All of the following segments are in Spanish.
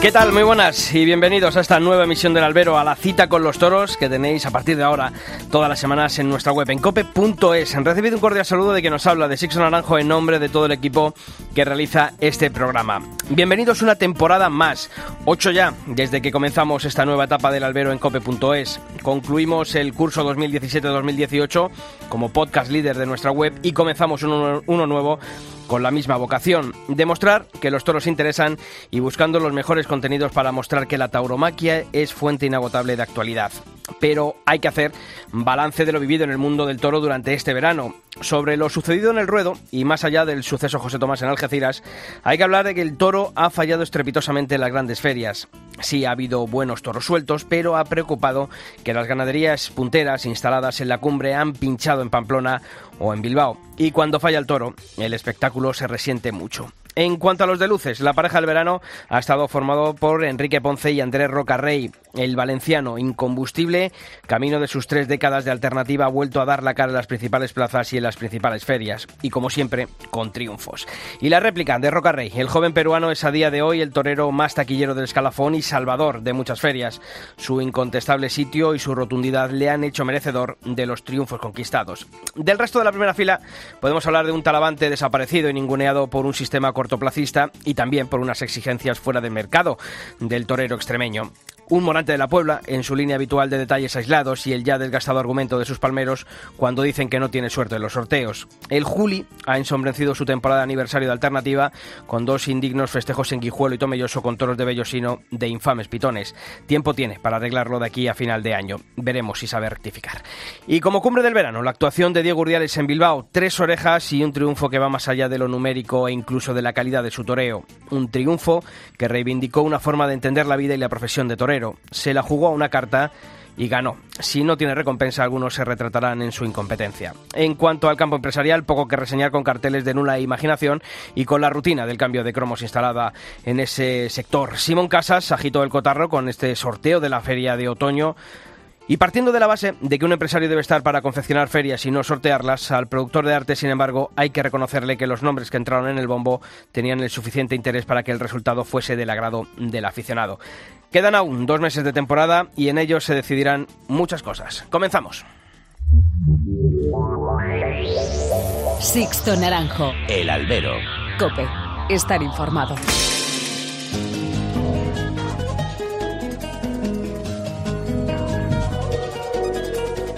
¿Qué tal? Muy buenas y bienvenidos a esta nueva emisión del Albero, a la cita con los toros que tenéis a partir de ahora todas las semanas en nuestra web en cope.es. Han recibido un cordial saludo de quien nos habla de Sixto Naranjo en nombre de todo el equipo que realiza este programa. Bienvenidos una temporada más, ocho ya desde que comenzamos esta nueva etapa del Albero en cope.es. Concluimos el curso 2017-2018 como podcast líder de nuestra web y comenzamos uno nuevo con la misma vocación, demostrar que los toros interesan y buscando los mejores contenidos para mostrar que la tauromaquia es fuente inagotable de actualidad. Pero hay que hacer balance de lo vivido en el mundo del toro durante este verano. Sobre lo sucedido en el ruedo, y más allá del suceso José Tomás en Algeciras, hay que hablar de que el toro ha fallado estrepitosamente en las grandes ferias. Sí ha habido buenos toros sueltos, pero ha preocupado que las ganaderías punteras instaladas en la cumbre han pinchado en Pamplona o en Bilbao. Y cuando falla el toro, el espectáculo se resiente mucho. En cuanto a los de luces, la pareja del verano ha estado formado por Enrique Ponce y Andrés Rocarrey. El valenciano incombustible, camino de sus tres décadas de alternativa, ha vuelto a dar la cara en las principales plazas y en las principales ferias. Y como siempre, con triunfos. Y la réplica de Rocarrey. El joven peruano es a día de hoy el torero más taquillero del escalafón y salvador de muchas ferias. Su incontestable sitio y su rotundidad le han hecho merecedor de los triunfos conquistados. Del resto de la primera fila, podemos hablar de un talavante desaparecido y ninguneado por un sistema y también por unas exigencias fuera del mercado del torero extremeño. Un Morante de la Puebla, en su línea habitual de detalles aislados y el ya desgastado argumento de sus palmeros cuando dicen que no tiene suerte en los sorteos. El Juli ha ensombrecido su temporada de aniversario de alternativa con dos indignos festejos en Guijuelo y Tomelloso con toros de Bellosino de infames pitones. Tiempo tiene para arreglarlo de aquí a final de año. Veremos si sabe rectificar. Y como cumbre del verano, la actuación de Diego Urdiales en Bilbao, tres orejas y un triunfo que va más allá de lo numérico e incluso de la calidad de su toreo. Un triunfo que reivindicó una forma de entender la vida y la profesión de torero se la jugó a una carta y ganó. Si no tiene recompensa, algunos se retratarán en su incompetencia. En cuanto al campo empresarial, poco que reseñar con carteles de nula imaginación y con la rutina del cambio de cromos instalada en ese sector. Simón Casas agitó el cotarro con este sorteo de la feria de otoño y partiendo de la base de que un empresario debe estar para confeccionar ferias y no sortearlas, al productor de arte, sin embargo, hay que reconocerle que los nombres que entraron en el bombo tenían el suficiente interés para que el resultado fuese del agrado del aficionado. Quedan aún dos meses de temporada y en ellos se decidirán muchas cosas. Comenzamos. Sixto Naranjo. El albero. Cope. Estar informado.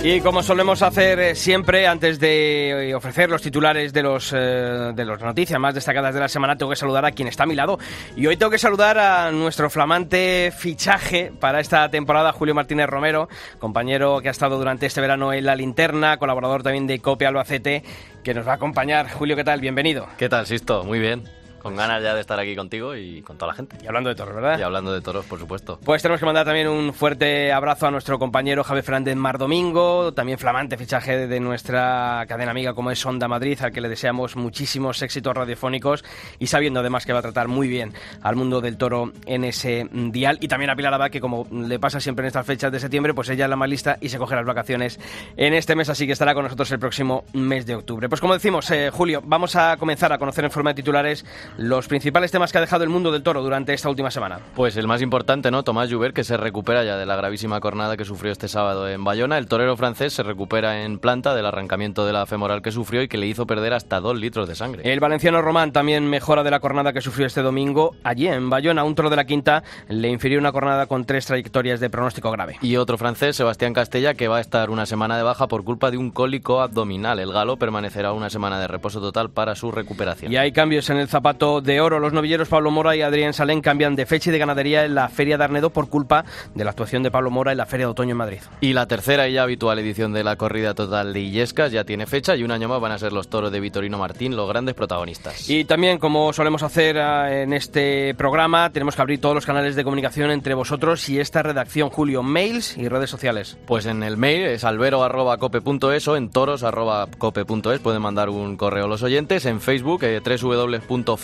Y como solemos hacer eh, siempre, antes de eh, ofrecer los titulares de los eh, de las noticias más destacadas de la semana, tengo que saludar a quien está a mi lado. Y hoy tengo que saludar a nuestro flamante fichaje para esta temporada, Julio Martínez Romero, compañero que ha estado durante este verano en la linterna, colaborador también de Copia Albacete, que nos va a acompañar. Julio, ¿qué tal? Bienvenido. ¿Qué tal, Sisto? Muy bien. Con ganas ya de estar aquí contigo y con toda la gente. Y hablando de toros, ¿verdad? Y hablando de toros, por supuesto. Pues tenemos que mandar también un fuerte abrazo a nuestro compañero Javier Fernández Mar Domingo, también flamante fichaje de nuestra cadena amiga como es Onda Madrid, al que le deseamos muchísimos éxitos radiofónicos y sabiendo además que va a tratar muy bien al mundo del toro en ese dial. Y también a Pilar Abad, que como le pasa siempre en estas fechas de septiembre, pues ella es la más lista y se coge las vacaciones en este mes, así que estará con nosotros el próximo mes de octubre. Pues como decimos, eh, Julio, vamos a comenzar a conocer en forma de titulares los principales temas que ha dejado el mundo del toro durante esta última semana? Pues el más importante, ¿no? Tomás Joubert, que se recupera ya de la gravísima cornada que sufrió este sábado en Bayona. El torero francés se recupera en planta del arrancamiento de la femoral que sufrió y que le hizo perder hasta dos litros de sangre. El valenciano Román también mejora de la cornada que sufrió este domingo. Allí en Bayona, un toro de la quinta le infirió una cornada con tres trayectorias de pronóstico grave. Y otro francés, Sebastián Castella, que va a estar una semana de baja por culpa de un cólico abdominal. El galo permanecerá una semana de reposo total para su recuperación. Y hay cambios en el zapato de oro. Los novilleros Pablo Mora y Adrián Salén cambian de fecha y de ganadería en la Feria de Arnedo por culpa de la actuación de Pablo Mora en la Feria de Otoño en Madrid. Y la tercera y ya habitual edición de la corrida total de Illescas ya tiene fecha y un año más van a ser los toros de Vitorino Martín los grandes protagonistas. Y también, como solemos hacer eh, en este programa, tenemos que abrir todos los canales de comunicación entre vosotros y esta redacción, Julio, mails y redes sociales. Pues en el mail es albero.cope.es o en toros.cope.es pueden mandar un correo a los oyentes. En Facebook, eh,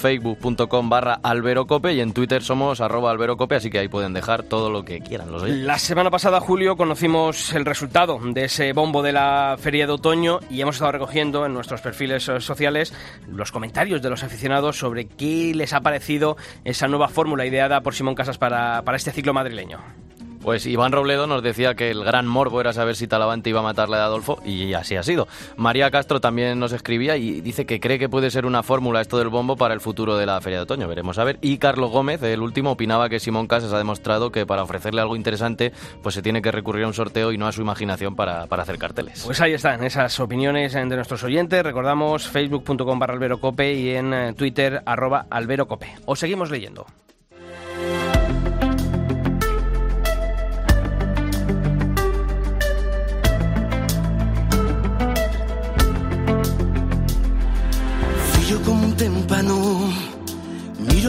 www.facebook.com barra alberocope y en Twitter somos arroba alberocope, así que ahí pueden dejar todo lo que quieran los. La semana pasada, Julio, conocimos el resultado de ese bombo de la feria de otoño y hemos estado recogiendo en nuestros perfiles sociales los comentarios de los aficionados sobre qué les ha parecido esa nueva fórmula ideada por Simón Casas para, para este ciclo madrileño. Pues Iván Robledo nos decía que el gran morbo era saber si Talavante iba a matarle a Adolfo y así ha sido. María Castro también nos escribía y dice que cree que puede ser una fórmula esto del bombo para el futuro de la Feria de Otoño. Veremos a ver. Y Carlos Gómez, el último, opinaba que Simón Casas ha demostrado que para ofrecerle algo interesante pues se tiene que recurrir a un sorteo y no a su imaginación para, para hacer carteles. Pues ahí están esas opiniones de nuestros oyentes. Recordamos facebook.com barra alberocope y en eh, Twitter arroba alberocope. Os seguimos leyendo.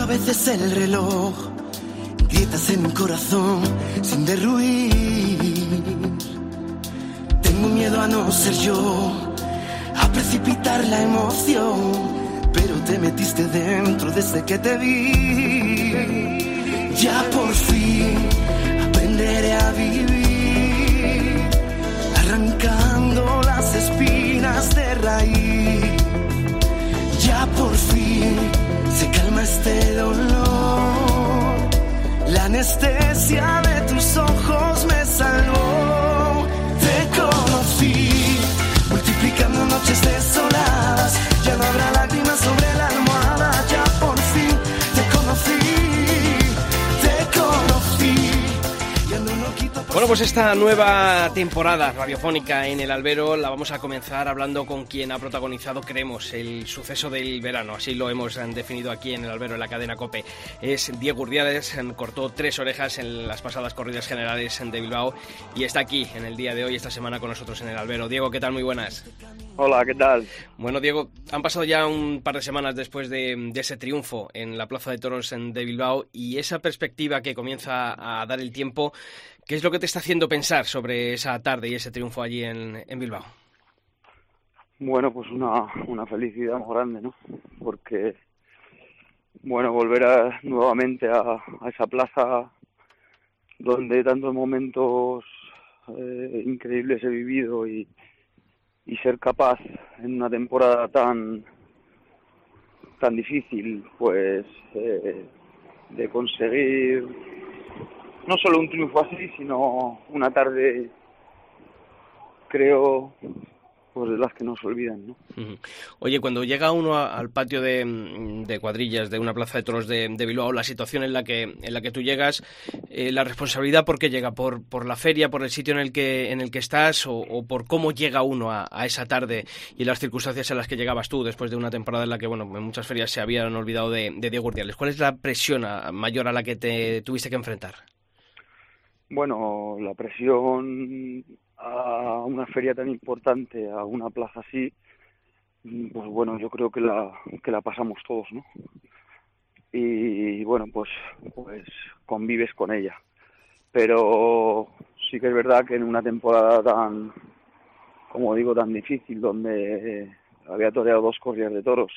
A veces el reloj, grietas en mi corazón sin derruir. Tengo miedo a no ser yo, a precipitar la emoción, pero te metiste dentro desde que te vi. Ya por fin aprenderé a vivir, arrancando las espinas de raíz ya por fin se calma este dolor. La anestesia de tus ojos Bueno, pues esta nueva temporada radiofónica en el Albero la vamos a comenzar hablando con quien ha protagonizado, creemos, el suceso del verano. Así lo hemos eh, definido aquí en el Albero, en la cadena COPE. Es Diego Urdiales, eh, cortó tres orejas en las pasadas corridas generales de Bilbao y está aquí en el día de hoy, esta semana con nosotros en el Albero. Diego, ¿qué tal? Muy buenas. Hola, ¿qué tal? Bueno, Diego, han pasado ya un par de semanas después de, de ese triunfo en la Plaza de Toros de Bilbao y esa perspectiva que comienza a dar el tiempo, ¿qué es lo que te está haciendo pensar sobre esa tarde y ese triunfo allí en, Bilbao? Bueno, pues una, una felicidad muy grande, ¿no? Porque, bueno, volver a- nuevamente a, a esa plaza donde tantos momentos eh, increíbles he vivido y, y ser capaz en una temporada tan tan difícil, pues, eh, de conseguir no solo un triunfo así, sino una tarde, creo, pues de las que no se olvidan, ¿no? Oye, cuando llega uno al patio de, de cuadrillas de una plaza de toros de, Bilbao, la situación en la que, en la que tú llegas, eh, la responsabilidad por qué llega, por, por la feria, por el sitio en el que, en el que estás o, por cómo llega uno a, esa tarde y las circunstancias en las que llegabas tú después de una temporada en la que, bueno, en muchas ferias se habían olvidado de, Diego Urdiales. ¿Cuál es la presión mayor a la que te tuviste que enfrentar? Bueno, la presión a una feria tan importante, a una plaza así, pues bueno, yo creo que la, que la pasamos todos, ¿no? Y bueno, pues, pues convives con ella. Pero sí que es verdad que en una temporada tan, como digo, tan difícil, donde había toreado dos corridas de toros,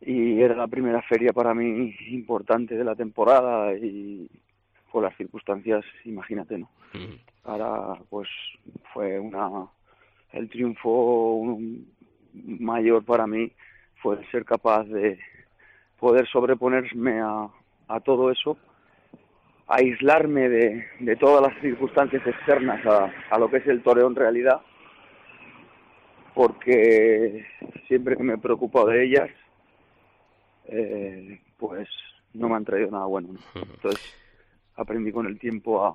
y era la primera feria para mí importante de la temporada y por las circunstancias, imagínate, ¿no? Ahora, pues fue una. El triunfo un- mayor para mí fue ser capaz de poder sobreponerme a, a todo eso, aislarme de, de todas las circunstancias externas a, a lo que es el toreo en realidad, porque siempre que me he preocupado de ellas, eh, pues no me han traído nada bueno. ¿no? Entonces aprendí con el tiempo a,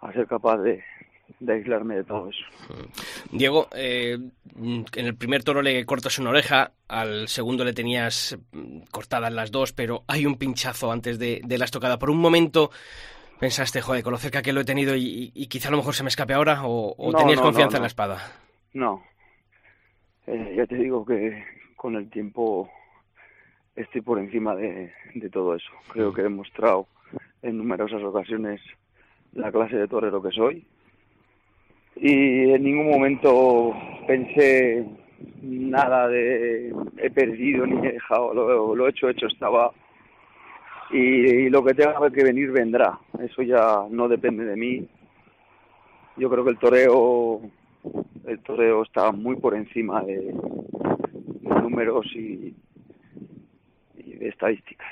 a ser capaz de, de aislarme de todo eso. Diego, eh, en el primer toro le cortas una oreja, al segundo le tenías mm, cortadas las dos, pero hay un pinchazo antes de, de la estocada. Por un momento pensaste, joder, con lo cerca que lo he tenido y, y quizá a lo mejor se me escape ahora, o, o No, tenías no, confianza no, en la espada. No. Eh, ya te digo que con el tiempo estoy por encima de, de todo eso. Creo que he demostrado en numerosas ocasiones la clase de torero que soy. Y en ningún momento pensé nada de he perdido ni he dejado, lo, hecho, hecho estaba. Y, lo que tenga que venir vendrá. Eso ya no depende de mí. Yo creo que el toreo el toreo está muy por encima de, números y de estadísticas.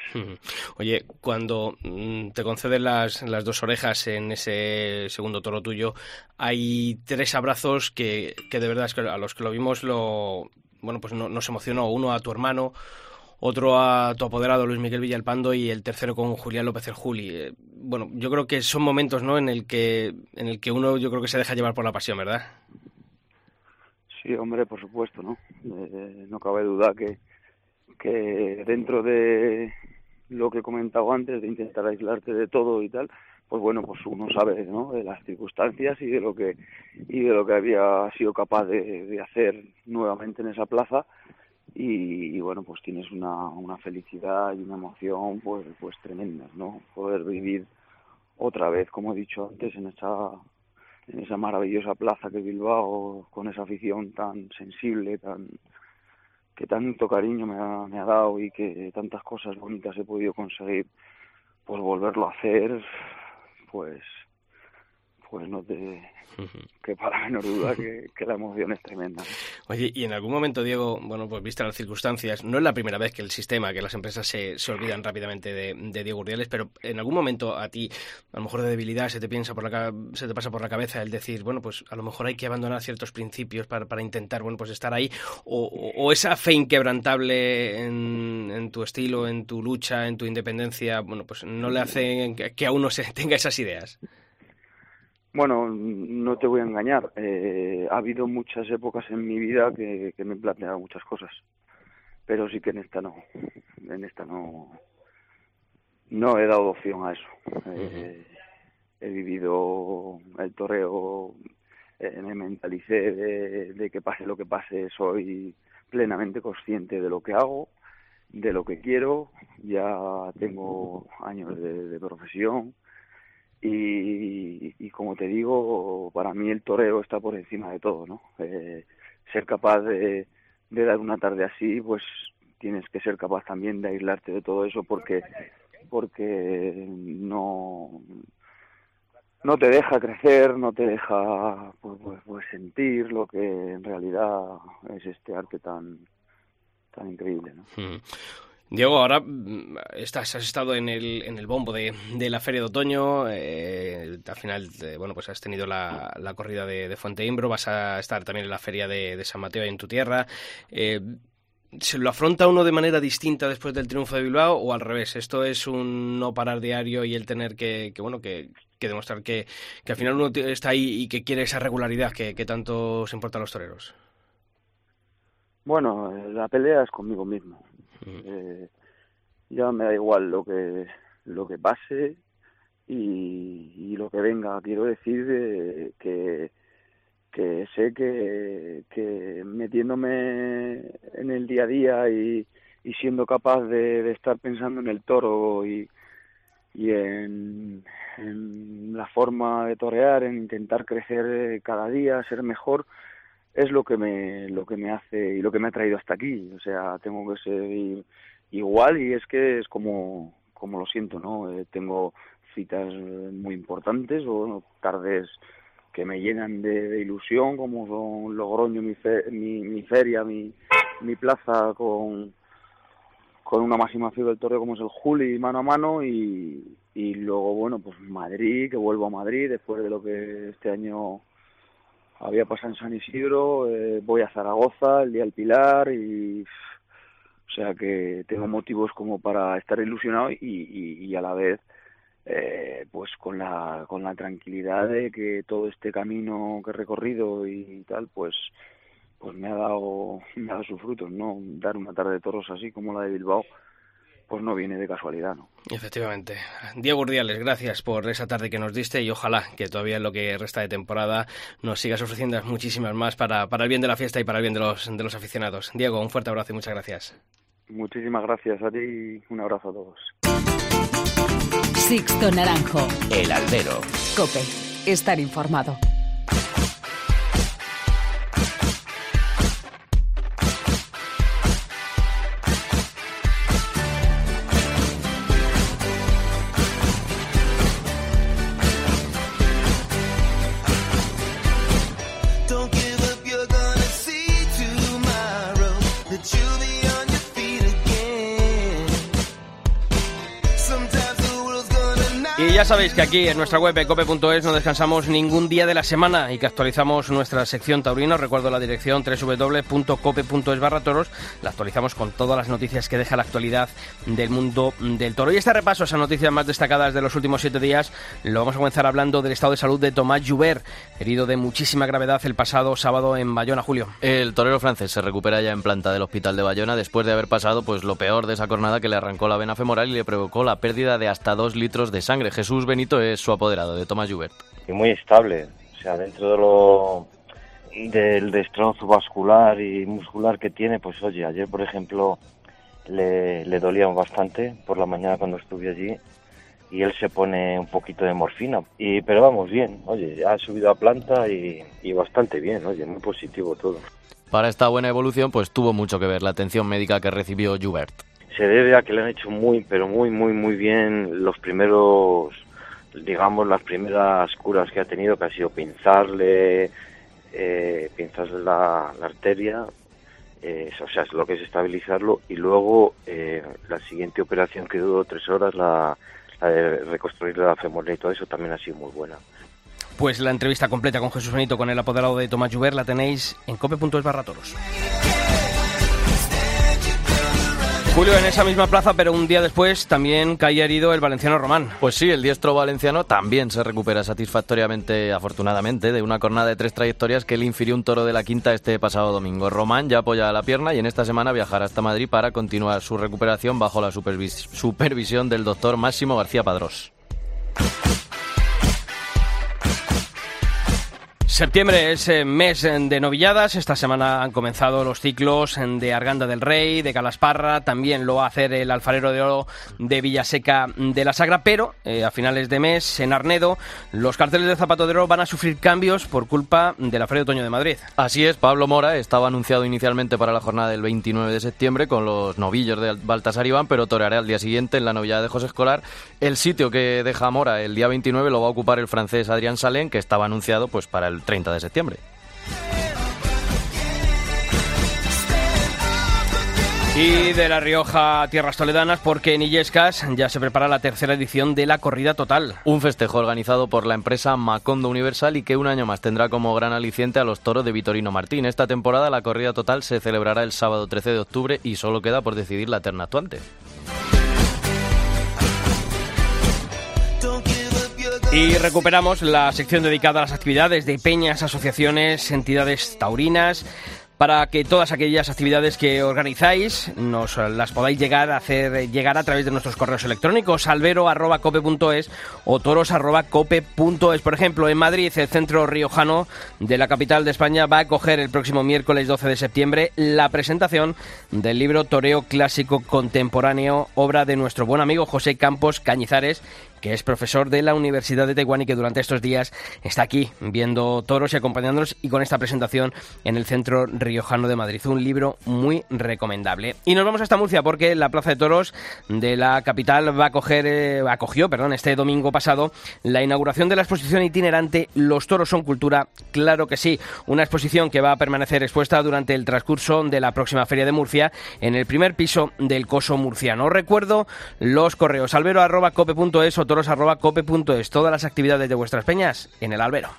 Oye, cuando mm, te conceden las, las dos orejas en ese segundo toro tuyo, hay tres abrazos que, que de verdad es que a los que lo vimos lo bueno pues no- nos emocionó. Uno a tu hermano, otro a tu apoderado Luis Miguel Villalpando y el tercero con Julián López el Juli. Eh, Bueno, yo creo que son momentos, ¿no? En el que en el que uno yo creo que se deja llevar por la pasión, ¿verdad? Sí, hombre, por supuesto, ¿no? Eh, no cabe duda que, que dentro de lo que he comentado antes, de intentar aislarte de todo y tal, pues bueno, pues uno sabe, ¿no? De las circunstancias y de lo que y de lo que había sido capaz de, de hacer nuevamente en esa plaza y, y, bueno, pues tienes una, una felicidad y una emoción pues pues tremendas, ¿no? Poder vivir otra vez, como he dicho antes, en esa en esa maravillosa plaza que Bilbao, con esa afición tan sensible, tan que tanto cariño me ha, me ha dado y que tantas cosas bonitas he podido conseguir, pues volverlo a hacer, pues pues no te que para menor duda que, que la emoción es tremenda. Oye, y en algún momento, Diego, bueno, pues viste las circunstancias, no es la primera vez que el sistema, que las empresas se, se olvidan rápidamente de, de Diego Urdiales, pero en algún momento a ti, a lo mejor de debilidad, se te piensa por la se te pasa por la cabeza el decir, bueno, pues a lo mejor hay que abandonar ciertos principios para, para intentar, bueno, pues estar ahí, o, o- esa fe inquebrantable en, en tu estilo, en tu lucha, en tu independencia, bueno, pues no le hace que a uno se tenga esas ideas. Bueno, no te voy a engañar. eh, ha habido muchas épocas en mi vida que, que me he planteado muchas cosas, pero sí que en esta no. En esta no. No he dado opción a eso. Eh, He vivido el toreo, eh, me mentalicé de, de que pase lo que pase, soy plenamente consciente de lo que hago, de lo que quiero. Ya tengo años de, de profesión y, y como te digo, para mí el toreo está por encima de todo, ¿no? Eh, ser capaz de, dar una tarde así, pues tienes que ser capaz también de aislarte de todo eso porque porque no no te deja crecer, no te deja pues, pues, pues sentir lo que en realidad es este arte tan tan increíble, ¿no? Mm. Diego, ahora mm, estás, has estado en el, en el bombo de, de la Feria de Otoño, eh, al final, eh, bueno, pues has tenido la, la corrida de, de Fuente Imbro, vas a estar también en la Feria de, San Mateo en tu tierra. Eh, ¿Se lo afronta uno de manera distinta después del triunfo de Bilbao o al revés? Esto es un no parar diario y el tener que, que bueno, que, demostrar que, que al final uno está ahí y que quiere esa regularidad que, tanto se importa a los toreros. Bueno, la pelea es conmigo mismo. Eh, ya me da igual lo que lo que pase y, lo que venga. Quiero decir eh, que que sé que, que metiéndome en el día a día y, y siendo capaz de, de estar pensando en el toro y, y en, en la forma de torear, en intentar crecer eh, cada día, ser mejor, es lo que me lo que me hace y lo que me ha traído hasta aquí. O sea, tengo que ser igual y es que es como como lo siento, ¿no? Eh, tengo citas muy importantes o tardes que me llenan de, de ilusión, como son Logroño, mi, fe- mi, mi feria, mi, mi plaza con, con una máxima figura del torneo como es el Juli mano a mano y, y luego, bueno, pues Madrid, que vuelvo a Madrid después de lo que este año había pasado en San Isidro, eh, voy a Zaragoza el día del Pilar y o sea que tengo motivos como para estar ilusionado y, y, a la vez eh, pues con la, con la tranquilidad de que todo este camino que he recorrido y tal, pues pues me ha dado, me ha dado sus frutos, ¿no? Dar una tarde de toros así como la de Bilbao, pues no viene de casualidad, ¿no? Efectivamente. Diego Urdiales, gracias por esa tarde que nos diste y ojalá que todavía en lo que resta de temporada nos sigas ofreciendo muchísimas más para, para el bien de la fiesta y para el bien de los, de los aficionados. Diego, un fuerte abrazo y muchas gracias. Muchísimas gracias a ti y un abrazo a todos. Sixto Naranjo. El Albero. Cope. Estar informado. Ya sabéis que aquí en nuestra web cope.es no descansamos ningún día de la semana y que actualizamos nuestra sección taurina. Recuerdo la dirección www.cope.es barra toros. La actualizamos con todas las noticias que deja la actualidad del mundo del toro. Y este repaso a esas noticias más destacadas de los últimos siete días lo vamos a comenzar hablando del estado de salud de Tomás Joubert, herido de muchísima gravedad el pasado sábado en Bayona, Julio. El torero francés se recupera ya en planta del hospital de Bayona después de haber pasado pues lo peor de esa jornada que le arrancó la vena femoral y le provocó la pérdida de hasta dos litros de sangre. Jesús Benito es su apoderado, de Tomás Jubert. Y muy estable, o sea, dentro de lo del destrozo vascular y muscular que tiene, pues oye, ayer por ejemplo le, le dolía bastante por la mañana cuando estuve allí y él se pone un poquito de morfina. Y, pero vamos bien, oye, ha subido a planta y, y bastante bien, oye, muy positivo todo. Para esta buena evolución, pues tuvo mucho que ver la atención médica que recibió Jubert. Se debe a que le han hecho muy, pero muy, muy, muy bien los primeros digamos, las primeras curas que ha tenido, que ha sido pinzarle, eh, pinzarle la, arteria, eh, o sea, es lo que es estabilizarlo, y luego eh, la siguiente operación que duró tres horas, la, de reconstruirle la femoral y todo eso, también ha sido muy buena. Pues la entrevista completa con Jesús Benito, con el apoderado de Tomás Juber, la tenéis en cope.es barra toros. Julio, en esa misma plaza, pero un día después también caía herido el valenciano Román. Pues sí, el diestro valenciano también se recupera satisfactoriamente, afortunadamente, de una jornada de tres trayectorias que le infirió un toro de la quinta este pasado domingo. Román ya apoya la pierna y en esta semana viajará hasta Madrid para continuar su recuperación bajo la supervisión del doctor Máximo García Padrós. Septiembre es eh, mes eh, de novilladas. Esta semana han comenzado los ciclos eh, de Arganda del Rey, de Calasparra. También lo va a hacer el alfarero de oro de Villaseca de la Sagra. Pero a finales de mes, en Arnedo, los carteles de Zapato de Oro van a sufrir cambios por culpa de la Feria de Otoño de Madrid. Así es, Pablo Mora estaba anunciado inicialmente para la jornada del 29 de septiembre con los novillos de Baltasar Iván, pero toreará al día siguiente en la novillada de José Escolar. El sitio que deja Mora el día 29 lo va a ocupar el francés Adrián Salén, que estaba anunciado pues para el 30 de septiembre. Y de La Rioja a Tierras Toledanas, porque en Illescas ya se prepara la tercera edición de la Corrida Total. Un festejo organizado por la empresa Macondo Universal y que un año más tendrá como gran aliciente a los toros de Vitorino Martín. Esta temporada la Corrida Total se celebrará el sábado 13 de octubre y solo queda por decidir la terna actuante. Y recuperamos la sección dedicada a las actividades de peñas, asociaciones, entidades taurinas, para que todas aquellas actividades que organizáis nos las podáis llegar a hacer llegar a través de nuestros correos electrónicos albero@cope.es o toros@cope.es. Por ejemplo, en Madrid, el centro riojano de la capital de España va a acoger el próximo miércoles 12 de septiembre la presentación del libro Toreo clásico contemporáneo, obra de nuestro buen amigo José Campos Cañizares que es profesor de la Universidad de Taiwán y que durante estos días está aquí viendo toros y acompañándonos y con esta presentación en el Centro Riojano de Madrid. Un libro muy recomendable. Y nos vamos hasta Murcia porque la Plaza de Toros de la capital va a coger, eh, acogió perdón, este domingo pasado la inauguración de la exposición itinerante Los toros son cultura. Claro que sí, una exposición que va a permanecer expuesta durante el transcurso de la próxima Feria de Murcia en el primer piso del Coso Murciano. Recuerdo los correos albero.cope.es o toros.cope.es. Todas las actividades de vuestras peñas en el albero.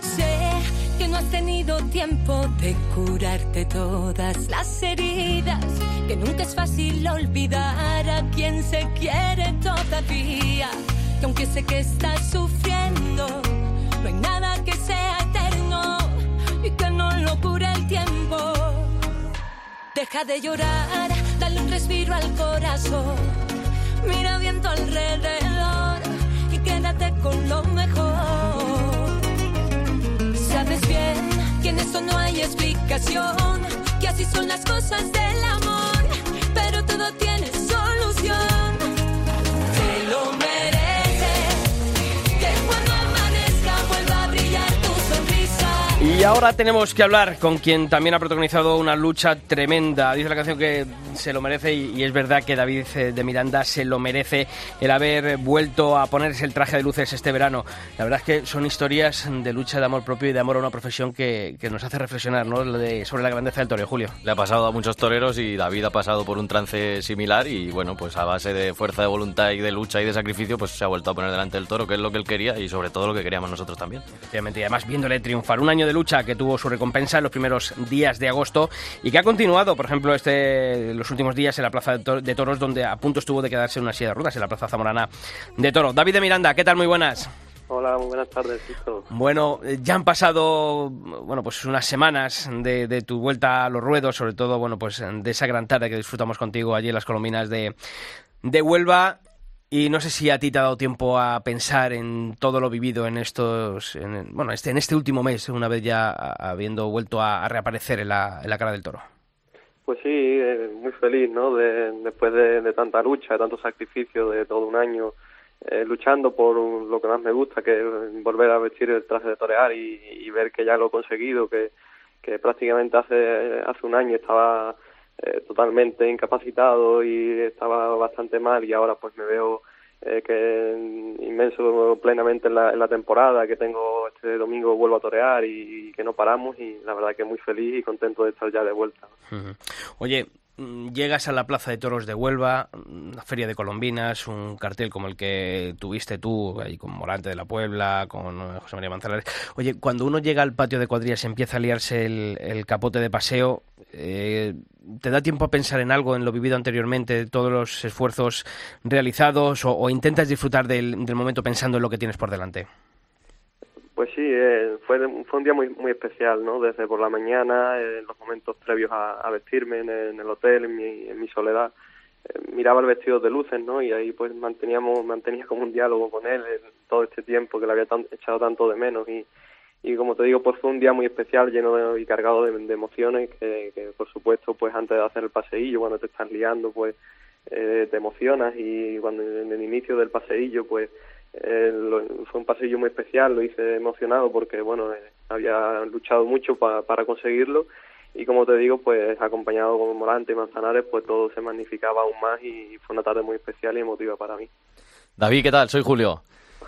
Sé que no has tenido tiempo de curarte todas las heridas, que nunca es fácil olvidar a quien se quiere todavía, que aunque sé que estás sufriendo, no hay nada que sea eterno y que no lo cure el tiempo. Deja de llorar, dale un respiro al corazón, mira viento alrededor y quédate con lo mejor. Sabes bien que en esto no hay explicación, que así son las cosas del amor, pero todo tiene Y ahora tenemos que hablar con quien también ha protagonizado una lucha tremenda. Dice la canción que se lo merece y, y es verdad que David eh, de Miranda se lo merece el haber vuelto a ponerse el traje de luces este verano. La verdad es que son historias de lucha de amor propio y de amor a una profesión que, que nos hace reflexionar ¿no? De- sobre la grandeza del toreo, Julio. Le ha pasado a muchos toreros y David ha pasado por un trance similar y bueno, pues a base de fuerza de voluntad y de lucha y de sacrificio, pues se ha vuelto a poner delante del toro, que es lo que él quería y sobre todo lo que queríamos nosotros también. Efectivamente, y además viéndole triunfar. Un año de lucha que tuvo su recompensa en los primeros días de agosto y que ha continuado, por ejemplo, este los últimos días en la Plaza de, Tor- de Toros, donde a punto estuvo de quedarse en una silla de ruedas, en la Plaza Zamorana de Toro. David de Miranda, ¿qué tal? Muy buenas. Hola, muy buenas tardes, hijo. Bueno, eh, ya han pasado bueno, pues unas semanas de, de tu vuelta a los ruedos, sobre todo bueno, pues de esa gran tarde que disfrutamos contigo allí en las colombinas de, de Huelva. Y no sé si a ti te ha dado tiempo a pensar en todo lo vivido en estos, en, bueno, este, en este último mes, una vez ya habiendo vuelto a, a reaparecer en la, en la cara del toro. Pues sí, eh, muy feliz, ¿no? De, después de, de tanta lucha, de tanto sacrificio, de todo un año eh, luchando por lo que más me gusta, que es volver a vestir el traje de torear y, y ver que ya lo he conseguido, que, que prácticamente hace, hace un año estaba eh, totalmente incapacitado y estaba bastante mal y ahora pues me veo eh, que inmenso plenamente en la, en la temporada, que tengo este domingo vuelvo a torear y, que no paramos y la verdad que muy feliz y contento de estar ya de vuelta. Oye, llegas a la Plaza de Toros de Huelva, mm, la Feria de Colombinas, un cartel como el que tuviste tú, ahí con Morante de la Puebla, con eh, José María Manzanares. Oye, cuando uno llega al patio de cuadrillas y empieza a liarse el, capote de paseo, eh, ¿te da tiempo a pensar en algo, en lo vivido anteriormente, todos los esfuerzos realizados, o, o intentas disfrutar del, del momento pensando en lo que tienes por delante? Pues sí, eh, fue, fue un día muy muy especial, ¿no? Desde por la mañana, eh, en los momentos previos a, a vestirme en, el- en el hotel, en mi, en mi soledad, eh, miraba el vestido de luces, ¿no? Y ahí pues manteníamos mantenía como un diálogo con él todo este tiempo que le había tan- echado tanto de menos y y como te digo pues fue un día muy especial lleno de, y cargado de, de emociones que, que por supuesto pues antes de hacer el paseillo cuando te estás liando pues eh, te emocionas y cuando en el inicio del paseillo pues eh, lo- fue un paseillo muy especial, lo hice emocionado porque bueno, eh, había luchado mucho pa- para conseguirlo y como te digo, pues acompañado con Morante y Manzanares, pues todo se magnificaba aún más y fue una tarde muy especial y emotiva para mí. David, ¿qué tal? Soy Julio.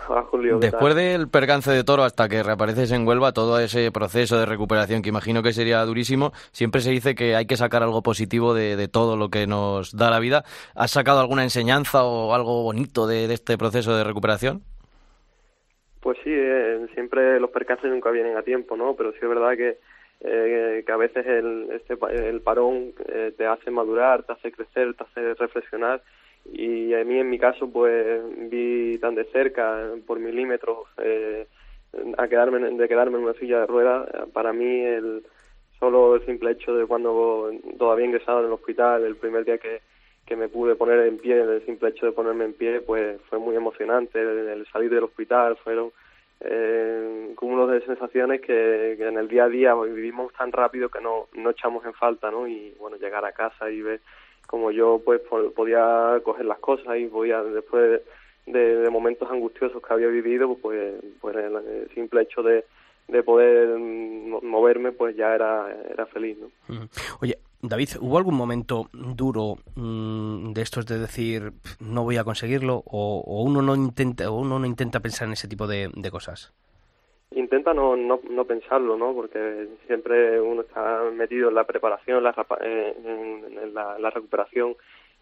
Hola Julio, ¿qué Después del percance de toro hasta que reapareces en Huelva, todo ese proceso de recuperación que imagino que sería durísimo, siempre se dice que hay que sacar algo positivo de, de todo lo que nos da la vida. ¿Has sacado alguna enseñanza o algo bonito de, de este proceso de recuperación? Pues sí, eh, siempre los percances nunca vienen a tiempo, ¿no? Pero sí es verdad que, eh, que a veces el, este, el parón eh, te hace madurar, te hace crecer, te hace reflexionar. Y a mí, en mi caso, pues vi tan de cerca, por milímetros, eh, a quedarme, de quedarme en una silla de ruedas. Para mí, el solo el simple hecho de cuando todavía ingresado en el hospital, el primer día que, que me pude poner en pie, el simple hecho de ponerme en pie, pues fue muy emocionante. El, el salir del hospital fueron eh, cúmulos de sensaciones que, que en el día a día vivimos tan rápido que no, no echamos en falta, ¿no? Y bueno, llegar a casa y ver como yo pues po- podía coger las cosas y podía después de, momentos angustiosos que había vivido, pues, pues el, simple hecho de, de poder mm, moverme, pues ya era, era feliz, ¿no? Oye, David, ¿hubo algún momento duro mm, de estos de decir "Pf, no voy a conseguirlo o, uno no intenta o uno no intenta pensar en ese tipo de cosas? Intenta no, no, no pensarlo, ¿no? Porque siempre uno está metido en la preparación, la, eh, en, en la, recuperación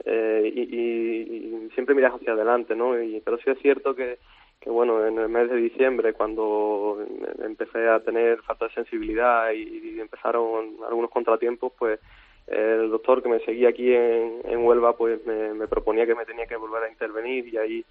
eh, y, y- siempre miras hacia adelante, ¿no? Y, pero sí es cierto que, que bueno, en el mes de diciembre, cuando empecé a tener falta de sensibilidad y, empezaron algunos contratiempos, pues el doctor que me seguía aquí en, en Huelva, pues me, me, proponía que me tenía que volver a intervenir y ahí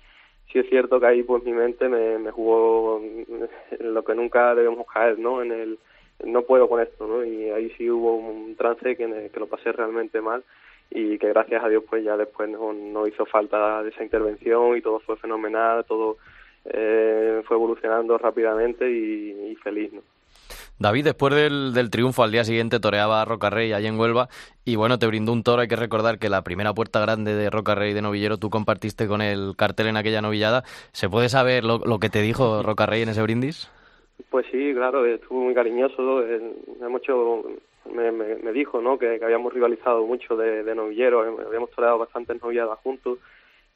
sí es cierto que ahí pues mi mente me, jugó en lo que nunca debemos caer, ¿no? En el no puedo con esto, ¿no? Y ahí sí hubo un trance que, lo pasé realmente mal y que gracias a Dios pues ya después no, hizo falta de esa intervención y todo fue fenomenal, todo eh, fue evolucionando rápidamente y, feliz. ¿no? David, después del, del, triunfo al día siguiente toreaba a Rocarrey allí en Huelva y bueno, te brindó un toro. Hay que recordar que la primera puerta grande de Rocarrey de Novillero tú compartiste con el cartel en aquella novillada. ¿Se puede saber lo, lo que te dijo Rocarrey en ese brindis? Pues sí, claro, estuvo muy cariñoso. mucho, me, me, me, dijo ¿no? que, habíamos rivalizado mucho de, de novillero, habíamos toreado bastantes novilladas juntos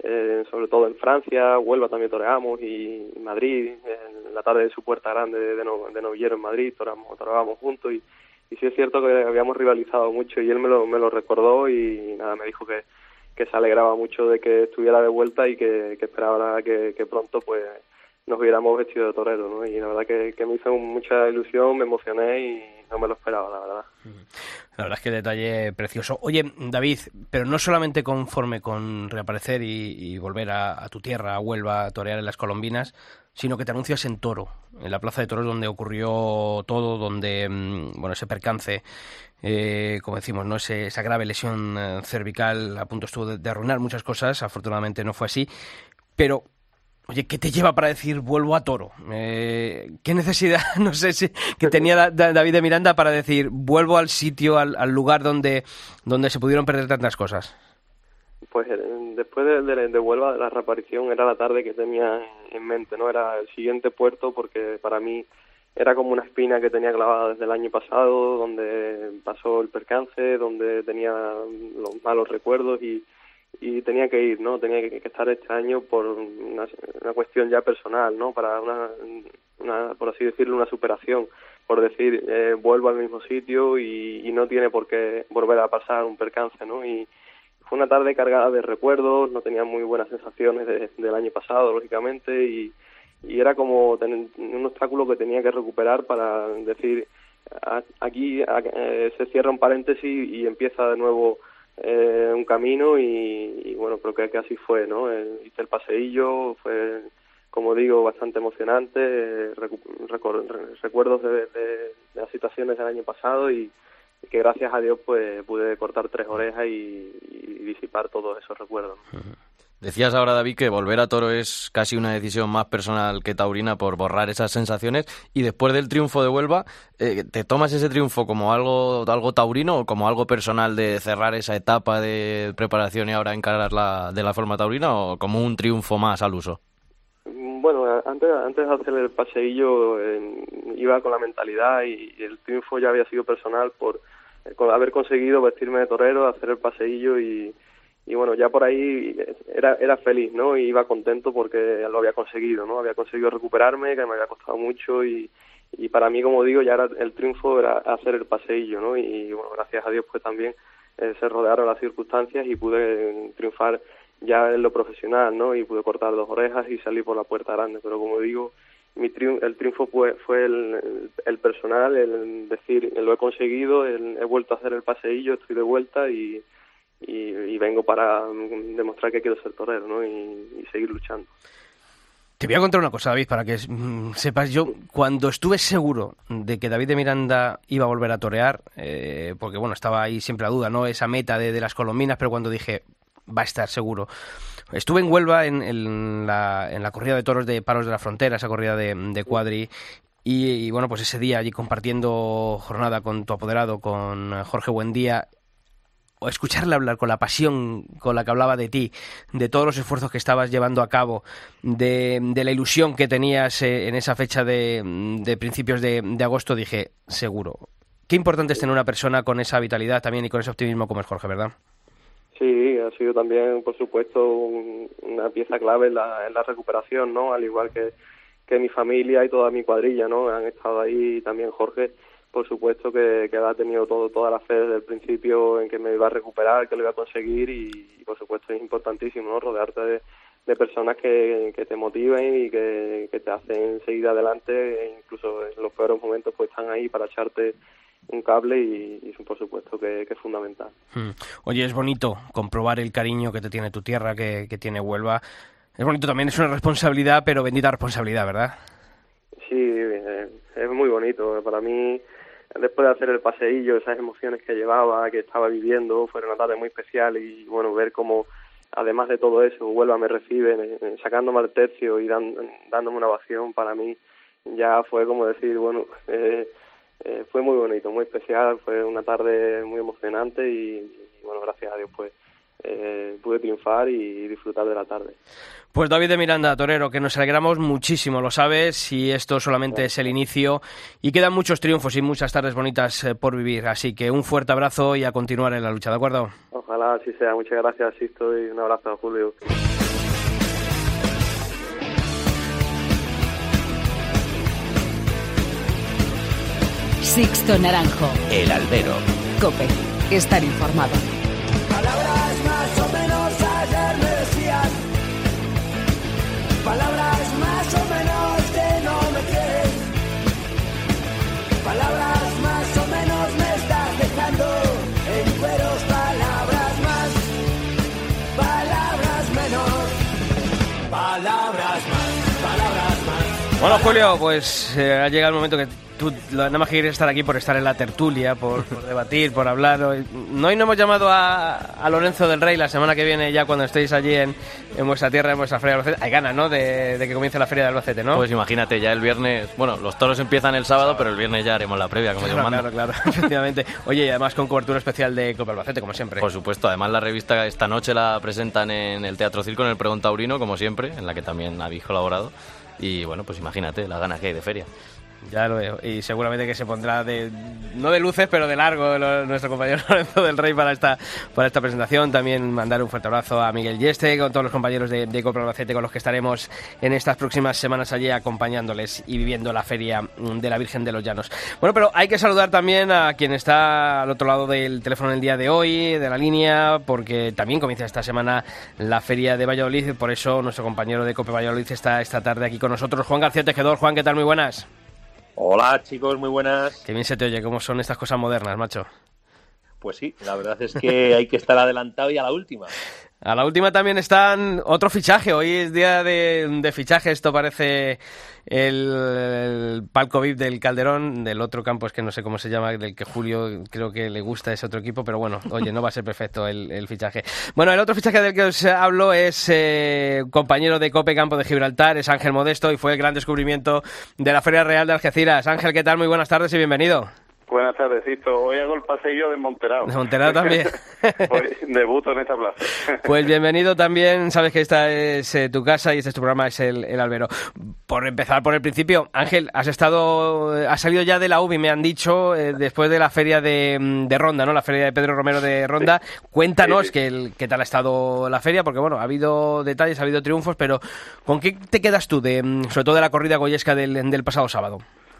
eh, sobre todo en Francia, Huelva también toreamos y Madrid, en la tarde de su puerta grande de, de novillero en Madrid, toreábamos juntos y, y sí es cierto que habíamos rivalizado mucho y él me lo, me lo recordó y nada, me dijo que, que se alegraba mucho de que estuviera de vuelta y que, que esperaba que, que pronto pues nos hubiéramos vestido de torero, ¿no? Y la verdad que, que, me hizo mucha ilusión, me emocioné y no me lo esperaba, la verdad. La verdad es que detalle precioso. Oye, David, pero no solamente conforme con reaparecer y, volver a, tu tierra, a Huelva, a torear en las Colombinas, sino que te anuncias en Toro, en la Plaza de Toros donde ocurrió todo, donde, mm, bueno, ese percance, eh, como decimos, no ese, esa grave lesión eh, cervical a punto estuvo de arruinar muchas cosas, afortunadamente no fue así, pero Oye, ¿qué te lleva para decir vuelvo a toro? Eh, ¿Qué necesidad, no sé si, que tenía David de Miranda para decir vuelvo al sitio, al, lugar donde, donde se pudieron perder tantas cosas? Pues eh, después de, de, de Huelva, la reaparición era la tarde que tenía en mente, ¿no? Era el siguiente puerto porque para mí era como una espina que tenía clavada desde el año pasado, donde pasó el percance, donde tenía los malos recuerdos y y tenía que ir, ¿no? Tenía que, estar este año por una, una, cuestión ya personal, ¿no? Para una, una, por así decirlo, una superación, por decir, eh, vuelvo al mismo sitio y, y, no tiene por qué volver a pasar un percance, ¿no? Y fue una tarde cargada de recuerdos, no tenía muy buenas sensaciones de, del año pasado, lógicamente, y, era como tener un obstáculo que tenía que recuperar para decir, aquí eh, se cierra un paréntesis y empieza de nuevo eh, un camino y, bueno, creo que, así fue, ¿no? Eh, hice el paseillo, fue, como digo, bastante emocionante, eh, recuerdos de, de, las situaciones del año pasado y, que gracias a Dios pues pude cortar tres orejas y, disipar todos esos recuerdos. Decías ahora, David, que volver a toro es casi una decisión más personal que taurina por borrar esas sensaciones. Y después del triunfo de Huelva, eh, ¿te tomas ese triunfo como algo, algo taurino o como algo personal de cerrar esa etapa de preparación y ahora encararla de la forma taurina o como un triunfo más al uso? Bueno, antes, antes de hacer el paseillo iba con la mentalidad y, el triunfo ya había sido personal por, por haber conseguido vestirme de torero, hacer el paseillo y y bueno, ya por ahí era, era feliz, ¿no? Y iba contento porque lo había conseguido, ¿no? Había conseguido recuperarme, que me había costado mucho y, y para mí, como digo, ya era el triunfo era hacer el paseillo, ¿no? Y bueno, gracias a Dios pues también eh, se rodearon las circunstancias y pude triunfar ya en lo profesional, ¿no? Y pude cortar dos orejas y salir por la puerta grande, pero como digo, mi el triunfo fue, fue el, el, personal, el decir, lo he conseguido, he vuelto a hacer el paseillo, estoy de vuelta y y, vengo para demostrar que quiero ser torero ¿no? y, seguir luchando. Te voy a contar una cosa, David, para que mm, sepas. Yo, cuando estuve seguro de que David de Miranda iba a volver a torear, eh, porque bueno, estaba ahí siempre la duda, ¿no? Esa meta de, las colombinas, pero cuando dije, va a estar seguro. Estuve en Huelva en, la, en la corrida de toros de Palos de la Frontera, esa corrida de, de Cuadri, y, y, bueno, pues ese día allí compartiendo jornada con tu apoderado, con Jorge Buendía, o escucharle hablar con la pasión con la que hablaba de ti, de todos los esfuerzos que estabas llevando a cabo, de, la ilusión que tenías eh, en esa fecha de, principios de, agosto, dije, seguro. Qué importante es tener una persona con esa vitalidad también y con ese optimismo como es Jorge, ¿verdad? Sí, ha sido también, por supuesto, una pieza clave en la, en la recuperación, ¿no? Al igual que, que mi familia y toda mi cuadrilla, ¿no? Han estado ahí también Jorge por supuesto que, que ha tenido todo, toda la fe desde el principio en que me iba a recuperar, que lo iba a conseguir y, por supuesto es importantísimo ¿no? rodearte de, de personas que, que te motiven y que, que te hacen seguir adelante, e incluso en los peores momentos pues están ahí para echarte un cable y, y por supuesto que, que es fundamental. Mm. Oye, es bonito comprobar el cariño que te tiene tu tierra, que, que tiene Huelva. Es bonito también, es una responsabilidad, pero bendita responsabilidad, ¿verdad? Sí, eh, es muy bonito. Para mí, después de hacer el paseillo, esas emociones que llevaba, que estaba viviendo, fue una tarde muy especial y bueno, ver cómo, además de todo eso, Huelva me recibe sacándome al tercio y dan, dándome una ovación, para mí ya fue como decir, bueno, eh, eh, fue muy bonito, muy especial, fue una tarde muy emocionante y, y bueno, gracias a Dios pues eh, pude triunfar y disfrutar de la tarde. Pues David de Miranda, Torero, que nos alegramos muchísimo, lo sabes, y esto solamente es el inicio y quedan muchos triunfos y muchas tardes bonitas eh, por vivir, así que un fuerte abrazo y a continuar en la lucha, ¿de acuerdo? Ojalá así sea, muchas gracias, Sisto, y un abrazo a Julio. Sixto Naranjo. El albero. Cope. Estar informado. Palabras más o menos que no me quieres Palabras más o menos me estás dejando en cueros Palabras más, palabras menos Palabras más, palabras más. Bueno, Julio, pues eh, ha llegado el momento que tú nada más que quieres estar aquí por estar en la tertulia, por, por debatir, por hablar. Hoy no, hoy no hemos llamado a, a Lorenzo del Rey la semana que viene, ya cuando estéis allí en, en vuestra tierra, en vuestra feria de Albacete. Hay ganas, ¿no? De, de que comience la feria de Albacete, ¿no? Pues imagínate, ya el viernes, bueno, los toros empiezan el sábado, pero el viernes ya haremos la previa, como Dios Claro, manda. claro, claro, efectivamente. Oye, y además con cobertura especial de Copa Albacete, como siempre. Por supuesto, además la revista esta noche la presentan en el Teatro Circo, en el Pregón Taurino, como siempre, en la que también habéis colaborado. Y bueno, pues imagínate las ganas que hay de feria. Ya lo veo. Y seguramente que se pondrá de no de luces, pero de largo lo- nuestro compañero Lorenzo del Rey para esta para esta presentación. También mandar un fuerte abrazo a Miguel Yeste, con todos los compañeros de, de Albacete con los que estaremos en estas próximas semanas allí acompañándoles y viviendo la feria de la Virgen de los Llanos. Bueno, pero hay que saludar también a quien está al otro lado del teléfono el día de hoy, de la línea, porque también comienza esta semana la feria de Valladolid. Por eso nuestro compañero de Copa Valladolid está esta tarde aquí con nosotros, Juan García Tejedor. Juan, ¿qué tal? Muy buenas. Hola chicos, muy buenas. Qué bien se te oye, cómo son estas cosas modernas, macho. Pues sí, la verdad es que hay que estar adelantado y a la última. A la última también están otro fichaje. Hoy es día de, de fichaje. Esto parece el, palco VIP del Calderón, del otro campo, es que no sé cómo se llama, del que Julio creo que le gusta ese otro equipo, pero bueno, oye, no va a ser perfecto el, el fichaje. Bueno, el otro fichaje del que os hablo es eh, compañero de Cope Campo de Gibraltar, es Ángel Modesto y fue el gran descubrimiento de la Feria Real de Algeciras. Ángel, ¿qué tal? Muy buenas tardes y bienvenido. Buenas tardes, Sisto. Hoy hago el paseillo de Monterao. De Monterao también. Hoy debuto en esta plaza. Pues bienvenido también, sabes que esta es eh, tu casa y este es tu programa, es el, el Albero. Por empezar por el principio, Ángel, has estado, eh, has salido ya de la UBI, me han dicho, eh, después de la feria de, mm, de Ronda, ¿no? La feria de Pedro Romero de Ronda. Cuéntanos Sí, sí. Que el- qué tal ha estado la feria, porque bueno, ha habido detalles, ha habido triunfos, pero ¿con qué te quedas tú, de, mm, sobre todo de la corrida goyesca del, del pasado sábado?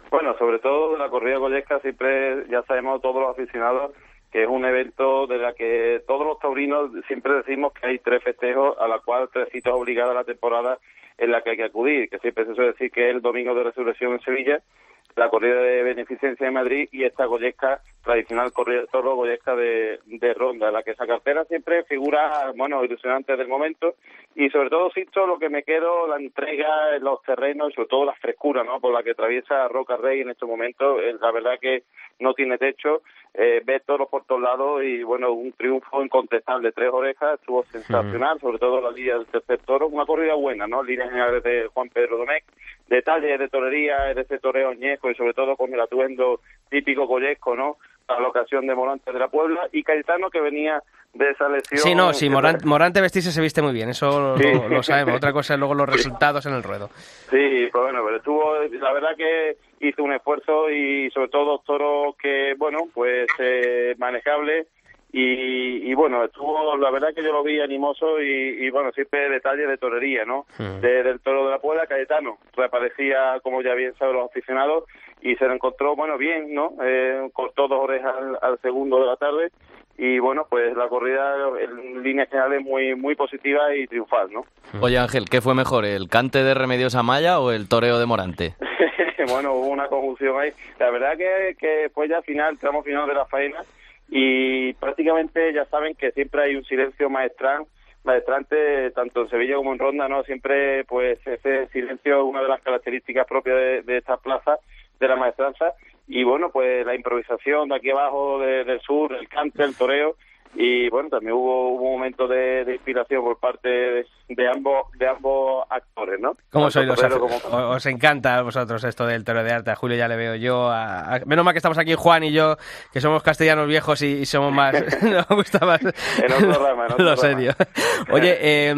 Bueno, sobre todo la corrida goyesca siempre ya sabemos todos los aficionados que es un evento de la que todos los taurinos siempre decimos que hay tres festejos a la cual tres citas obligadas a la temporada en la que hay que acudir, que siempre se suele decir que es el Domingo de Resurrección en Sevilla, la corrida de beneficencia de Madrid y esta goyesca, tradicional corrida toro goyesca de, de Ronda, la que esa cartera siempre figura, bueno, ilusionante del momento. Y sobre todo, Sisto, lo que me quedo, la entrega en los terrenos y sobre todo la frescura, ¿no?, por la que atraviesa Roca Rey en estos momentos, eh, la verdad que no tiene techo, eh, ve toros por todos lados y, bueno, un triunfo incontestable, tres orejas, estuvo sensacional, sobre todo la línea del tercer toro, una corrida buena, ¿no?, líneas generales de Juan Pedro Domecq, detalles de torería, de ese toreo añejo y sobre todo con el atuendo típico collesco, ¿no?, para la ocasión de Morante de la Puebla y Cayetano que venía de esa lesión. Sí, no, sí, Morante, Morante vestirse se viste muy bien, eso lo, Sí. lo sabemos. Otra cosa es luego los resultados en el ruedo. Sí, pues bueno, pero estuvo, la verdad que hizo un esfuerzo y sobre todo dos toros que, bueno, pues eh, manejable y, y bueno, estuvo, la verdad que yo lo vi animoso y, y bueno, siempre detalles de torería, ¿no? De- del toro de la Puebla, Cayetano, reaparecía como ya bien saben los aficionados y se lo encontró, bueno, bien, ¿no? Eh, cortó dos orejas al, al segundo de la tarde y bueno, pues la corrida en líneas generales muy muy positiva y triunfal, ¿no? Oye Ángel, ¿qué fue mejor, el cante de Remedios Amaya o el toreo de Morante? bueno, hubo una conjunción ahí. La verdad que, que fue ya final, tramo final de la faena y prácticamente ya saben que siempre hay un silencio maestral maestrante tanto en Sevilla como en Ronda, ¿no? Siempre, pues, ese silencio es una de las características propias de, de esta plaza, de la maestranza, y bueno, pues la improvisación de aquí abajo del sur, el cante, el toreo, y bueno también hubo, un momento de, inspiración por parte de, ambos de ambos actores no cómo sois los os encanta a vosotros esto del toro de arte a Julio ya le veo yo a, menos mal que estamos aquí Juan y yo que somos castellanos viejos y, somos más nos gusta más en otro rama, en otro lo serio. Oye eh,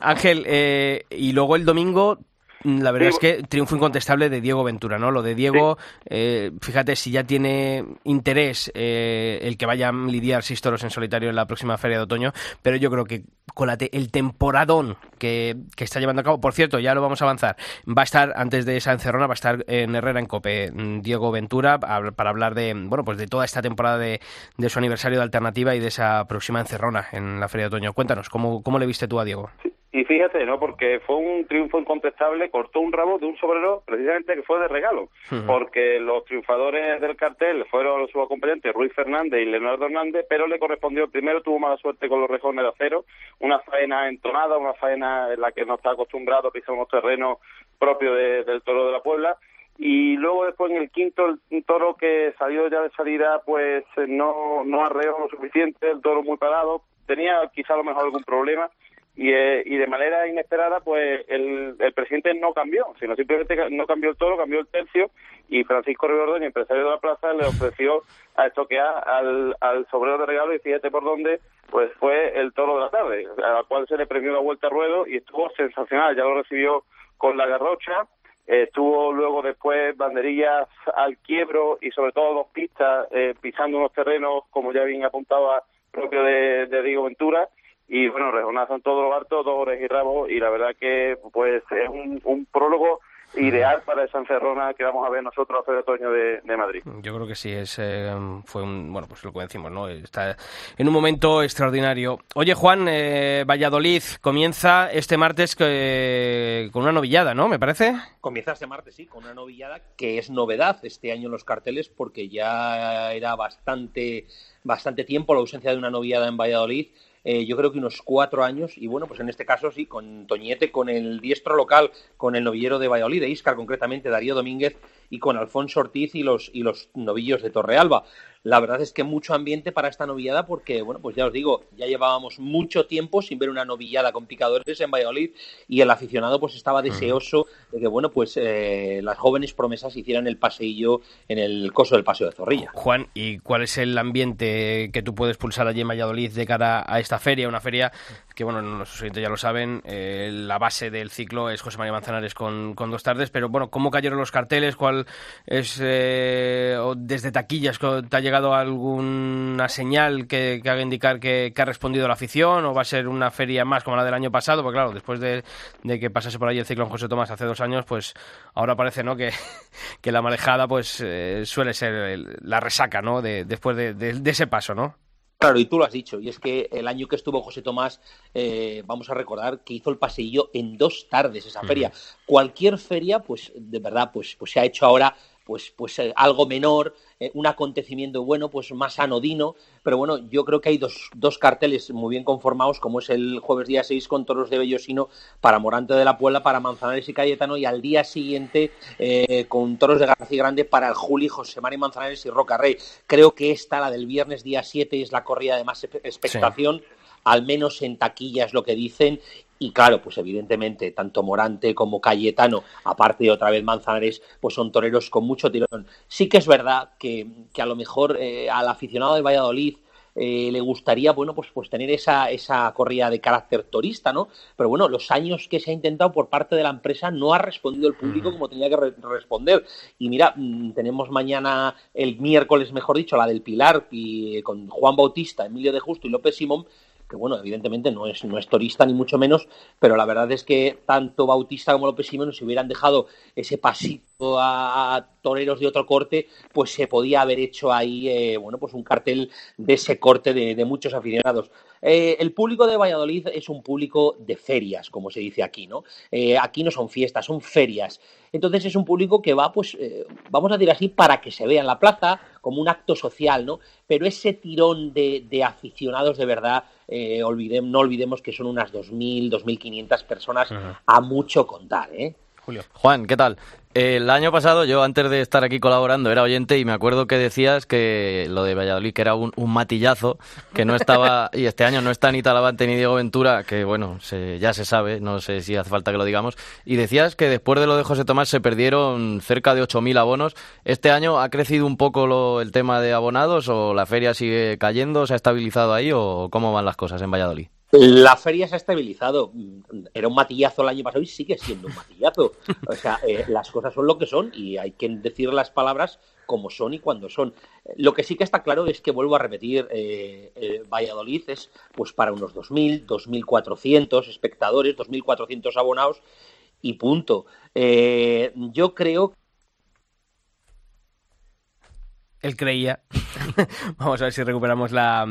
Ángel eh, y luego el domingo la verdad es que triunfo incontestable de Diego Ventura, ¿no? Lo de Diego, eh, fíjate si ya tiene interés eh, el que vaya a lidiar seis toros en solitario en la próxima feria de otoño, pero yo creo que con el temporadón que, está llevando a cabo, por cierto, ya lo vamos a avanzar, va a estar antes de esa encerrona, va a estar en Herrera en Cope mm, Diego Ventura para hablar de, bueno, pues de toda esta temporada de, su aniversario de alternativa y de esa próxima encerrona en la feria de otoño. Cuéntanos, ¿cómo, cómo le viste tú a Diego? Y fíjate, ¿no? Porque fue un triunfo incontestable, cortó un rabo de un sobrero precisamente que fue de regalo, porque los triunfadores del cartel fueron sus acompañantes Ruiz Fernández y Leonardo Hernández, pero le correspondió, primero tuvo mala suerte con los rejones de acero, una faena entonada, una faena en la que no está acostumbrado a pisar unos terrenos propios del toro de la Puebla, y luego después en el quinto el toro que salió ya de salida pues no no arreó lo suficiente el toro muy parado tenía quizá a lo mejor algún problema y, eh, y de manera inesperada pues el, el presidente no cambió, sino simplemente no cambió el toro, cambió el tercio y Francisco el empresario de la plaza, le ofreció a estoquear al, al sobrero de regalo y fíjate por dónde, pues fue el toro de la tarde, al cual se le premió la vuelta a ruedo y estuvo sensacional, ya lo recibió con la garrocha, estuvo luego después banderillas al quiebro y sobre todo dos pistas eh, pisando unos terrenos, como ya bien apuntaba, propio de, de Diego Ventura, y bueno, rejonazan todos los hartos, dos horas y rabo y la verdad que pues es un, un prólogo ideal para esa encerrona que vamos a ver nosotros hace otoño de, de, Madrid. Yo creo que sí, es, eh, fue un, bueno, pues lo que decimos, ¿no? Está en un momento extraordinario. Oye, Juan, eh, Valladolid comienza este martes eh, con una novillada, ¿no? ¿Me parece? Comienza este martes, sí, con una novillada que es novedad este año en los carteles porque ya era bastante, bastante tiempo la ausencia de una novillada en Valladolid eh, yo creo que unos cuatro años, y bueno, pues en este caso sí, con Toñete, con el diestro local, con el novillero de Valladolid, de Iscar concretamente, Darío Domínguez, y con Alfonso Ortiz y los, y los novillos de Torrealba la verdad es que mucho ambiente para esta novillada porque, bueno, pues ya os digo, ya llevábamos mucho tiempo sin ver una novillada con picadores en Valladolid y el aficionado pues estaba deseoso de que, bueno, pues eh, las jóvenes promesas hicieran el paseillo en el coso del Paseo de Zorrilla. Juan, ¿y cuál es el ambiente que tú puedes pulsar allí en Valladolid de cara a esta feria? Una feria que, bueno, nuestros oyentes ya lo saben, eh, la base del ciclo es José María Manzanares con, dos tardes, pero bueno, ¿cómo cayeron los carteles? ¿Cuál es, eh, desde taquillas, te ha llegado alguna señal que, haga indicar que, ha respondido la afición o va a ser una feria más como la del año pasado? Porque claro, después de, que pasase por ahí el ciclón José Tomás hace dos años, pues ahora parece ¿no? que, la marejada pues eh, suele ser la resaca ¿no? de, después de, ese paso, ¿no? Claro, y tú lo has dicho, y es que el año que estuvo José Tomás, eh, vamos a recordar que hizo el paseillo en dos tardes esa feria. Cualquier feria, pues de verdad, pues, pues se ha hecho ahora pues, pues eh, algo menor, eh, un acontecimiento bueno, pues más anodino, pero bueno, yo creo que hay dos, dos carteles muy bien conformados, como es el jueves día 6 con toros de Bellosino para Morante de la Puebla, para Manzanares y Cayetano, y al día siguiente eh, con toros de García Grande para el Juli, José María Manzanares y Roca Rey. Creo que esta, la del viernes día 7, es la corrida de más expectación. al menos en taquilla es lo que dicen, y claro, pues evidentemente, tanto Morante como Cayetano, aparte de otra vez Manzanares, pues son toreros con mucho tirón. Sí que es verdad que, a lo mejor eh, al aficionado de Valladolid eh, le gustaría, bueno, pues, pues tener esa, esa corrida de carácter turista, ¿no? Pero bueno, los años que se ha intentado por parte de la empresa no ha respondido el público como tenía que responder. Y mira, mm, tenemos mañana, el miércoles, mejor dicho, la del Pilar, y, con Juan Bautista, Emilio de Justo y López Simón, bueno, evidentemente no es, no es torista ni mucho menos, pero la verdad es que tanto Bautista como López Simón si hubieran dejado ese pasito a toreros de otro corte, pues se podía haber hecho ahí, eh, bueno, pues un cartel de ese corte de, muchos aficionados. Eh, el público de Valladolid es un público de ferias, como se dice aquí, ¿no? Eh, aquí no son fiestas, son ferias. Entonces es un público que va, pues, vamos a decir así, para que se vea en la plaza, como un acto social, ¿no? Pero ese tirón de, aficionados de verdad, no olvidemos que son unas 2.000, 2.500 personas a mucho contar, ¿eh? Julio. Juan, ¿qué tal? El año pasado, yo antes de estar aquí colaborando, era oyente y me acuerdo que decías que lo de Valladolid que era un, matillazo, que no estaba, y este año no está ni Talavante ni Diego Ventura, que bueno, ya se sabe, no sé si hace falta que lo digamos, y decías que después de lo de José Tomás se perdieron cerca de 8.000 abonos. ¿Este año ha crecido un poco el tema de abonados o la feria sigue cayendo, se ha estabilizado ahí o cómo van las cosas en Valladolid? La feria se ha estabilizado. Era un matillazo el año pasado y sigue siendo un matillazo. O sea, eh, las cosas son lo que son y hay que decir las palabras como son y cuando son. Lo que sí que está claro es que vuelvo a repetir, eh, eh, Valladolid es pues para unos 2.000, 2.400 espectadores, 2.400 abonados y punto. yo creo él creía. Vamos a ver si recuperamos la,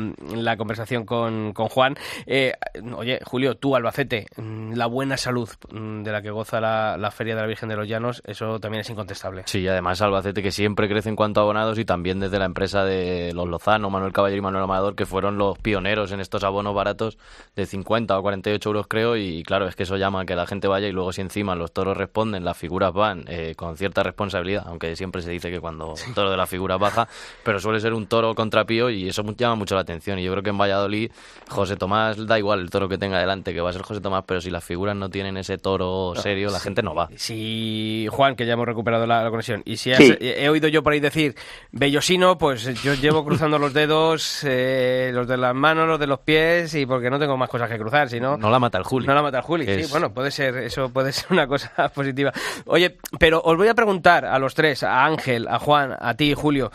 conversación con, Juan. Eh, oye, Julio, tú, Albacete, mm, la buena salud mm, de la que goza la, Feria de la Virgen de los Llanos, eso también es incontestable. Sí, además Albacete que siempre crece en cuanto a abonados y también desde la empresa de los Lozano, Manuel Caballero y Manuel Amador, que fueron los pioneros en estos abonos baratos de 50 o 48 euros, creo. Y claro, es que eso llama a que la gente vaya y luego si encima los toros responden, las figuras van eh, con cierta responsabilidad, aunque siempre se dice que cuando el toro de la figura baja pero suele ser un toro contrapío y eso llama mucho la atención. Y yo creo que en Valladolid, José Tomás, da igual el toro que tenga delante, que va a ser José Tomás, pero si las figuras no tienen ese toro serio, la gente no va. Si, Juan, que ya hemos recuperado la, conexión, y si he oído yo por ahí decir Bellosino, pues yo llevo cruzando los dedos, eh, los de las manos, los de los pies, y porque no tengo más cosas que cruzar, si no... No la mata el Juli. No la mata el Juli, sí, bueno, puede ser, eso puede ser una cosa positiva. Oye, pero os voy a preguntar a los tres, a Ángel, a Juan, a ti, Julio,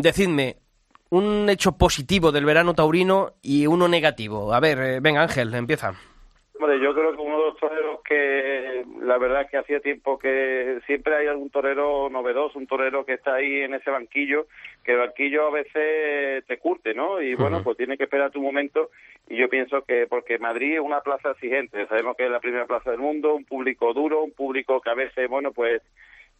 Decidme, un hecho positivo del verano taurino y uno negativo. A ver, eh, venga Ángel, empieza. Hombre, yo creo que uno de los toreros que la verdad es que hacía tiempo que siempre hay algún torero novedoso, un torero que está ahí en ese banquillo, que el banquillo a veces te curte, ¿no? Y bueno, pues tiene que esperar tu momento y yo pienso que porque Madrid es una plaza exigente, sabemos que es la primera plaza del mundo, un público duro, un público que a veces, bueno, pues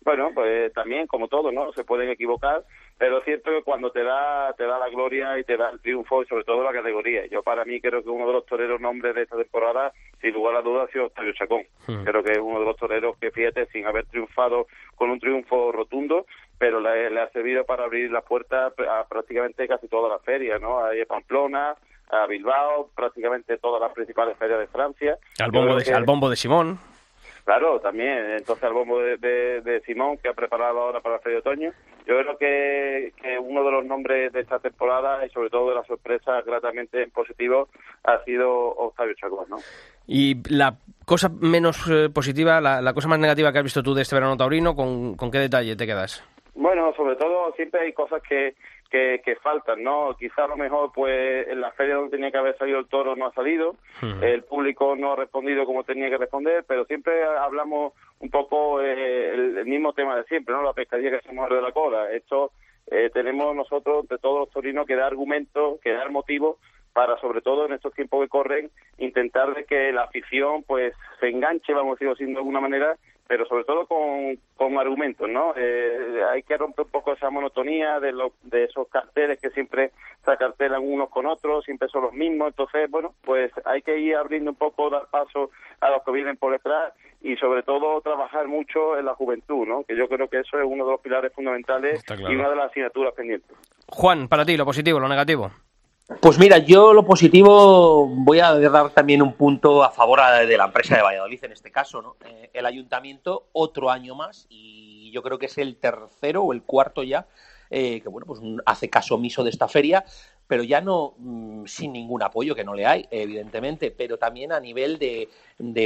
bueno, pues también como todo, ¿no? Se pueden equivocar, pero es cierto que cuando te da te da la gloria y te da el triunfo y sobre todo la categoría. Yo para mí creo que uno de los toreros nombres de esta temporada, sin lugar a dudas, ha sido Octavio Chacón. Hmm. Creo que es uno de los toreros que, fíjate, sin haber triunfado con un triunfo rotundo, pero le, ha servido para abrir las puertas a prácticamente casi todas las ferias, ¿no? A Pamplona, a Bilbao, prácticamente todas las principales ferias de Francia. Al bombo, de, al bombo de Simón. Claro, también. Entonces, al bombo de, de, Simón, que ha preparado ahora para el Feria de Otoño. Yo creo que, que, uno de los nombres de esta temporada y sobre todo de las sorpresas gratamente positivos ha sido Octavio Chacón, ¿no? Y la cosa menos eh, positiva, la, la, cosa más negativa que has visto tú de este verano taurino, ¿con, ¿con qué detalle te quedas? Bueno, sobre todo siempre hay cosas que, que, faltan, ¿no? Quizá a lo mejor, pues, en la feria donde tenía que haber salido el toro no ha salido, el público no ha respondido como tenía que responder, pero siempre hablamos un poco eh, el, mismo tema de siempre, ¿no? La pescadilla que se muerde de la cola. Esto eh, tenemos nosotros, de todos los torinos, que dar argumentos, que dar motivos para, sobre todo en estos tiempos que corren, intentar de que la afición, pues, se enganche, vamos a decirlo de alguna manera, pero sobre todo con, con argumentos, ¿no? Eh, hay que romper un poco esa monotonía de, los de esos carteles que siempre se acartelan unos con otros, siempre son los mismos, entonces, bueno, pues hay que ir abriendo un poco, dar paso a los que vienen por detrás y sobre todo trabajar mucho en la juventud, ¿no? Que yo creo que eso es uno de los pilares fundamentales y una de las asignaturas pendientes. Juan, para ti, lo positivo, lo negativo. Pues mira, yo lo positivo voy a dar también un punto a favor de la empresa de Valladolid en este caso, ¿no? Eh, el ayuntamiento otro año más y yo creo que es el tercero o el cuarto ya eh, que bueno pues hace caso omiso de esta feria pero ya no mm, sin ningún apoyo que no le hay evidentemente pero también a nivel de,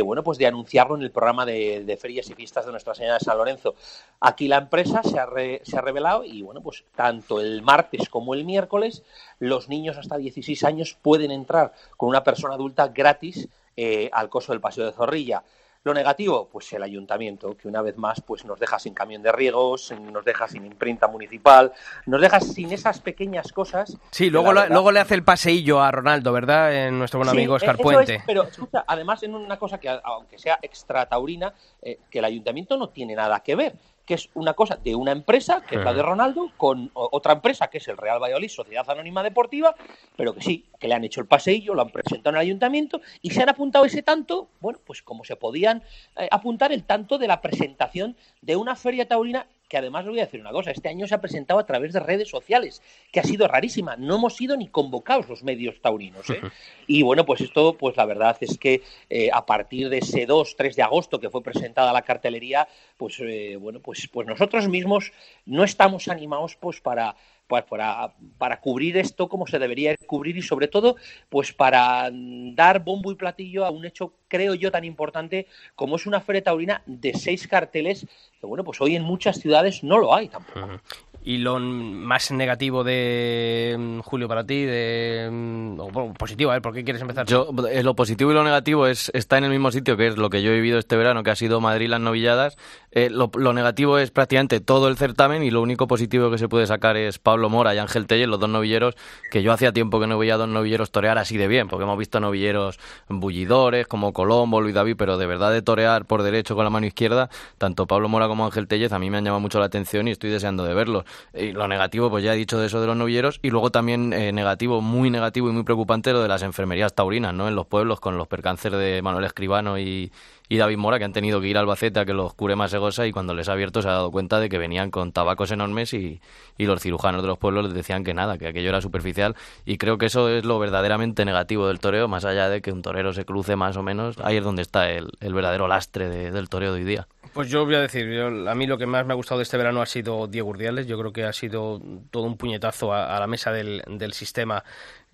bueno pues de anunciarlo en el programa de, ferias y fiestas de Nuestra Señora de San Lorenzo. Aquí la empresa se ha, se ha revelado y bueno pues tanto el martes como el miércoles los niños hasta 16 años pueden entrar con una persona adulta gratis eh, al coso del Paseo de Zorrilla Lo negativo, pues el ayuntamiento, que una vez más pues nos deja sin camión de riegos, nos deja sin imprenta municipal, nos deja sin esas pequeñas cosas. Sí, luego, luego le hace el paseillo a Ronaldo, ¿verdad? En nuestro buen amigo Oscar Puente. pero escucha, además en una cosa que, aunque sea extra taurina, eh, que el ayuntamiento no tiene nada que ver que es una cosa de una empresa, que es la de Ronaldo, con otra empresa, que es el Real Valladolid, Sociedad Anónima Deportiva, pero que sí, que le han hecho el paseillo, lo han presentado en el ayuntamiento y se han apuntado ese tanto, bueno, pues como se podían eh, apuntar el tanto de la presentación de una feria taurina que además le voy a decir una cosa, este año se ha presentado a través de redes sociales, que ha sido rarísima, no hemos sido ni convocados los medios taurinos. ¿eh? Y bueno, pues esto, pues la verdad es que eh, a partir de ese 2, 3 de agosto que fue presentada la cartelería, pues eh, bueno, pues, pues nosotros mismos no estamos animados pues para pues para, para cubrir esto como se debería cubrir y sobre todo pues para dar bombo y platillo a un hecho creo yo tan importante como es una feria taurina de seis carteles que bueno pues hoy en muchas ciudades no lo hay tampoco y lo más negativo de mm, Julio para ti, de mm, o, positivo, a ver, ¿por qué quieres empezar? Yo, eh, lo positivo y lo negativo es está en el mismo sitio, que es lo que yo he vivido este verano, que ha sido Madrid las novilladas. Eh, lo, negativo es prácticamente todo el certamen y lo único positivo que se puede sacar es Pablo Mora y Ángel Telle, los dos novilleros, que yo hacía tiempo que no veía dos novilleros torear así de bien, porque hemos visto novilleros bullidores como Colombo, Luis David, pero de verdad de torear por derecho con la mano izquierda, tanto Pablo Mora como Ángel Tellez a mí me han llamado mucho la atención y estoy deseando de verlos. Y lo negativo, pues ya he dicho de eso de los novilleros. Y luego también eh, negativo, muy negativo y muy preocupante lo de las enfermerías taurinas, ¿no? En los pueblos con los percáncer de Manuel Escribano y, y David Mora, que han tenido que ir a Albacete a que los cure más egosa y cuando les ha abierto se ha dado cuenta de que venían con tabacos enormes y, y los cirujanos de los pueblos les decían que nada, que aquello era superficial y creo que eso es lo verdaderamente negativo del toreo, más allá de que un torero se cruce más o menos, ahí es donde está el, el verdadero lastre del toreo de hoy día. Pues yo voy a decir, a mí lo que más me ha gustado de este verano ha sido Diego Urdiales. Yo creo que ha sido todo un puñetazo a, la mesa del, del sistema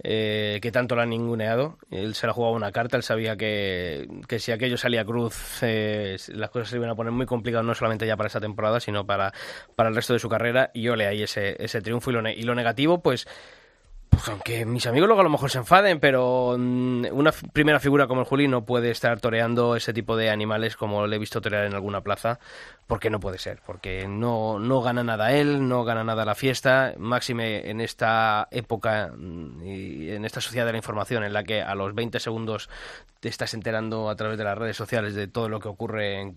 eh, que tanto lo han ninguneado. Él se la jugaba una carta, él sabía que, que si aquello salía cruz, eh, las cosas se iban a poner muy complicadas, no solamente ya para esta temporada, sino para, para el resto de su carrera. Y yo le ahí ese, ese triunfo. Y lo, y lo negativo, pues pues aunque mis amigos luego a lo mejor se enfaden, pero mm, una primera figura como el Juli no puede estar toreando ese tipo de animales como le he visto torear en alguna plaza, porque no puede ser, porque no, no gana nada él, no gana nada la fiesta, máxime en esta época mm, y en esta sociedad de la información en la que a los 20 segundos te estás enterando a través de las redes sociales de todo lo que ocurre en,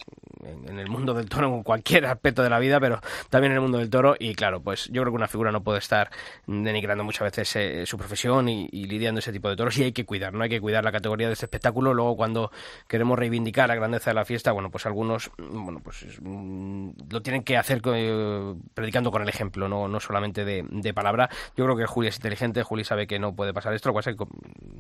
el mundo del toro, en cualquier aspecto de la vida, pero también en el mundo del toro, y claro, pues yo creo que una figura no puede estar denigrando muchas veces eh, su profesión y, lidiando ese tipo de toros y hay que cuidar, ¿no? Hay que cuidar la categoría de este espectáculo. Luego cuando queremos reivindicar la grandeza de la fiesta, bueno, pues algunos, bueno, pues mm, lo tienen que hacer eh, predicando con el ejemplo, no, no solamente de, palabra. Yo creo que Juli es inteligente, Juli sabe que no puede pasar esto, lo que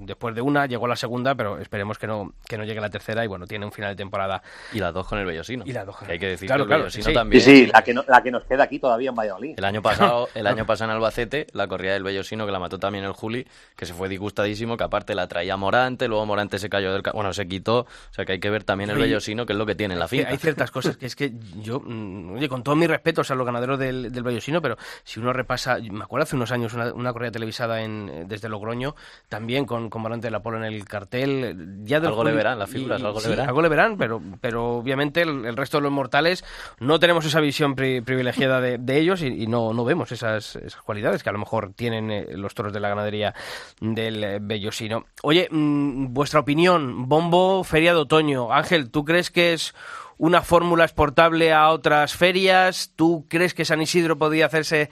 después de una llegó la segunda, pero esperemos que no, que no llegue la tercera y bueno, tiene un final de temporada. Y las dos con el Bellosino. Y las dos Hay que decir claro, que el Bellosino sí. también. Sí, sí, la que, la que nos queda aquí todavía en Valladolid. El año pasado, el año pasado en Albacete, la corrida del Bellosino que la mató también el Juli, que se fue disgustadísimo, que aparte la traía Morante, luego Morante se cayó del... Bueno, se quitó, o sea que hay que ver también el Bellosino, que es lo que tiene en la finca. Hay ciertas cosas que es que yo, mm, oye, con todo mi respeto a los ganaderos del, del Bellosino, pero si uno repasa, me acuerdo hace unos años una, una corrida televisada en, desde Logroño, también con, con Morante del Apolo en el cartel, ya Algo le verán, las figuras, algo le verán. Algo le verán, pero, pero obviamente el, resto de los mortales no tenemos esa visión privilegiada de, de ellos y, no, no vemos esas, esas cualidades que a lo mejor tienen eh, los toros de la ganadería del eh, Bellosino. Oye, mm, vuestra opinión, Bombo, Feria de Otoño. Ángel, ¿tú crees que es una fórmula exportable a otras ferias? ¿Tú crees que San Isidro podría hacerse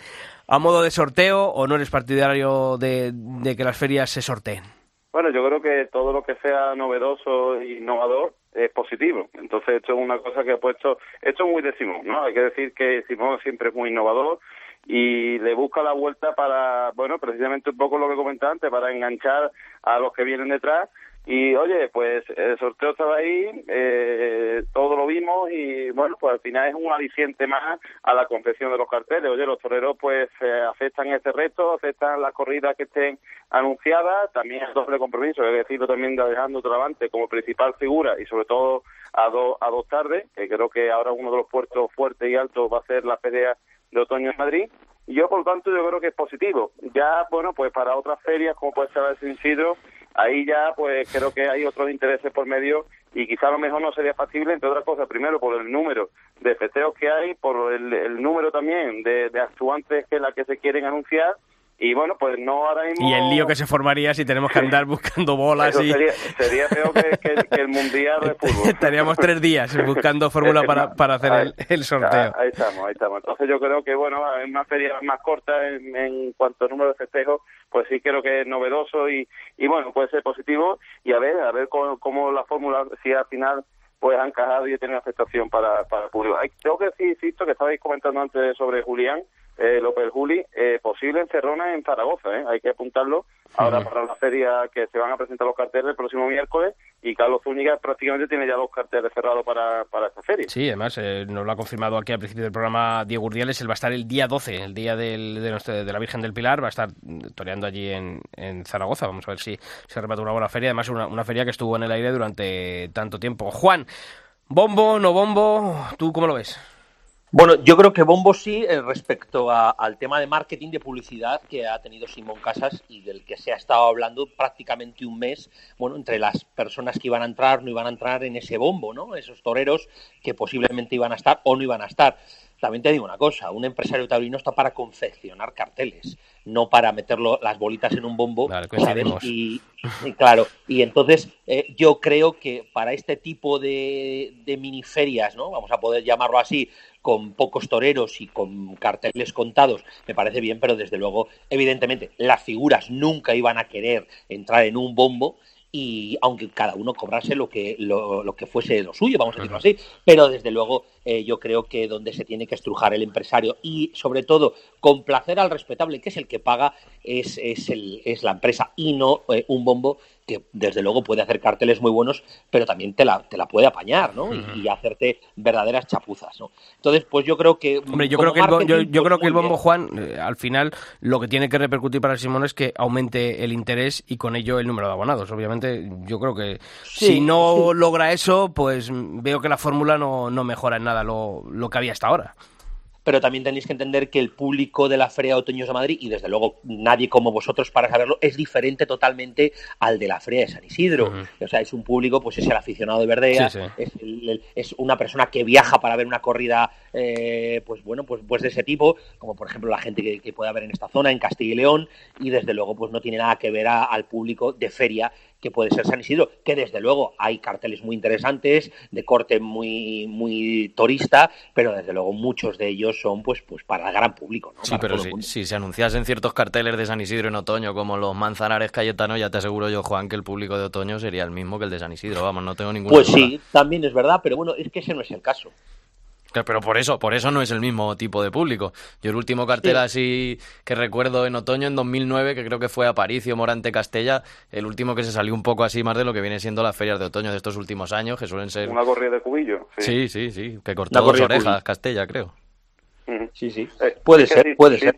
a modo de sorteo o no eres partidario de, que las ferias se sorteen? Bueno, yo creo que todo lo que sea novedoso e innovador es positivo. Entonces, esto es una cosa que ha puesto, esto es muy de Simón, ¿no? Hay que decir que Simón siempre es muy innovador, y le busca la vuelta para, bueno, precisamente un poco lo que comentaba antes, para enganchar a los que vienen detrás. Y oye, pues el sorteo estaba ahí, eh, todo lo vimos y bueno, pues al final es un aliciente más a la confección de los carteles. Oye, los toreros pues eh, aceptan este reto, aceptan las corridas que estén anunciadas, también el doble compromiso, es decirlo también de Alejandro Travante como principal figura y sobre todo a, dos a dos tardes, que creo que ahora uno de los puertos fuertes y altos va a ser la pelea de otoño en Madrid. Y yo, por tanto, yo creo que es positivo. Ya, bueno, pues para otras ferias, como puede ser el Sin ahí ya, pues creo que hay otros intereses por medio y quizá a lo mejor no sería factible, entre otras cosas, primero por el número de festejos que hay, por el, el número también de, de actuantes que la que se quieren anunciar y bueno, pues no ahora mismo... Y el lío que se formaría si tenemos que andar buscando bolas Eso y... sería, sería peor que, que- que el Mundial de Fútbol. Estaríamos tres días buscando fórmula para, para hacer el, el sorteo. Ah, Ahí estamos, ahí estamos. Entonces yo creo que, bueno, en una feria más corta en, en cuanto a número de festejos, pues sí creo que es novedoso y, y bueno, puede ser positivo y a ver, a ver cómo, cómo la fórmula, si al final pues ha encajado y tiene aceptación para, para el público. Hay- Tengo que decir, insisto, que estabais comentando antes sobre Julián, eh, López Juli, eh, posible encerrona en Zaragoza, ¿eh? hay que apuntarlo ahora para la feria que se van a presentar los carteles el próximo miércoles y Carlos Zúñiga prácticamente tiene ya los carteles cerrados para, para esta feria. Sí, además eh, nos lo ha confirmado aquí al principio del programa Diego Urdiales, él va a estar el día 12, el día del- de, nuestra- de la Virgen del Pilar, va a estar toreando allí en, en Zaragoza, vamos a ver si se remata una buena feria, además una, una feria que estuvo en el aire durante tanto tiempo. Juan, bombo, no bombo, ¿tú cómo lo ves? Bueno, yo creo que Bombo sí eh, respecto a- al tema de marketing de publicidad que ha tenido Simón Casas y del que se ha estado hablando prácticamente un mes, bueno, entre las personas que iban a entrar, no iban a entrar en ese bombo, ¿no? Esos toreros que posiblemente iban a estar o no iban a estar. También te digo una cosa, un empresario taurino está para confeccionar carteles, no para meterlo las bolitas en un bombo. Y, y claro, y entonces eh, yo creo que para este tipo de, de miniferias, ¿no? Vamos a poder llamarlo así, con pocos toreros y con carteles contados, me parece bien, pero desde luego, evidentemente, las figuras nunca iban a querer entrar en un bombo y aunque cada uno cobrase lo que lo, lo que fuese lo suyo, vamos a decirlo así, pero desde luego eh, yo creo que donde se tiene que estrujar el empresario y sobre todo complacer al respetable, que es el que paga, es, es, el, es la empresa y no eh, un bombo que desde luego puede hacer carteles muy buenos, pero también te la, te la puede apañar, ¿no? Y- y, hacerte verdaderas chapuzas, ¿no? Entonces, pues yo creo que... Hombre, yo creo que el, yo, pues, creo que el bombo bien. Juan, eh, al final, lo que tiene que repercutir para Simón es que aumente el interés y con ello el número de abonados. Obviamente, yo creo que Sí, si no sí. logra eso, pues veo que la fórmula no, no mejora en nada lo, lo que había hasta ahora. Pero también tenéis que entender que el público de la Feria de Otoños de Madrid, y desde luego nadie como vosotros para saberlo, es diferente totalmente al de la Feria de San Isidro. O sea, es un público, pues es el aficionado de Verdea, Sí, sí. Es, el- el- es una persona que viaja para ver una corrida, eh, pues bueno, pues, pues de ese tipo, como por ejemplo la gente que, que puede haber en esta zona, en Castilla y León, y desde luego pues no tiene nada que ver a- al público de feria que puede ser San Isidro, que desde luego hay carteles muy interesantes, de corte muy, muy torista, pero desde luego muchos de ellos son pues, pues para el gran público. ¿no? Sí, Para pero si, si se anunciasen ciertos carteles de San Isidro en otoño, como los Manzanares Cayetano, ya te aseguro yo, Juan, que el público de otoño sería el mismo que el de San Isidro. Vamos, no tengo ninguna Pues duda. sí, también es verdad, pero bueno, es que ese no es el caso. Pero por eso, por eso no es el mismo tipo de público. Yo el último cartel Sí. así que recuerdo en otoño, en 2009, que creo que fue Aparicio, Morante, Castella, el último que se salió un poco así más de lo que viene siendo las ferias de otoño de estos últimos años, que suelen ser... Una corrida de cubillo. Sí, sí, sí, que cortó dos orejas. Castella, creo. Sí, sí. Eh, Puede es que ser, puede ser.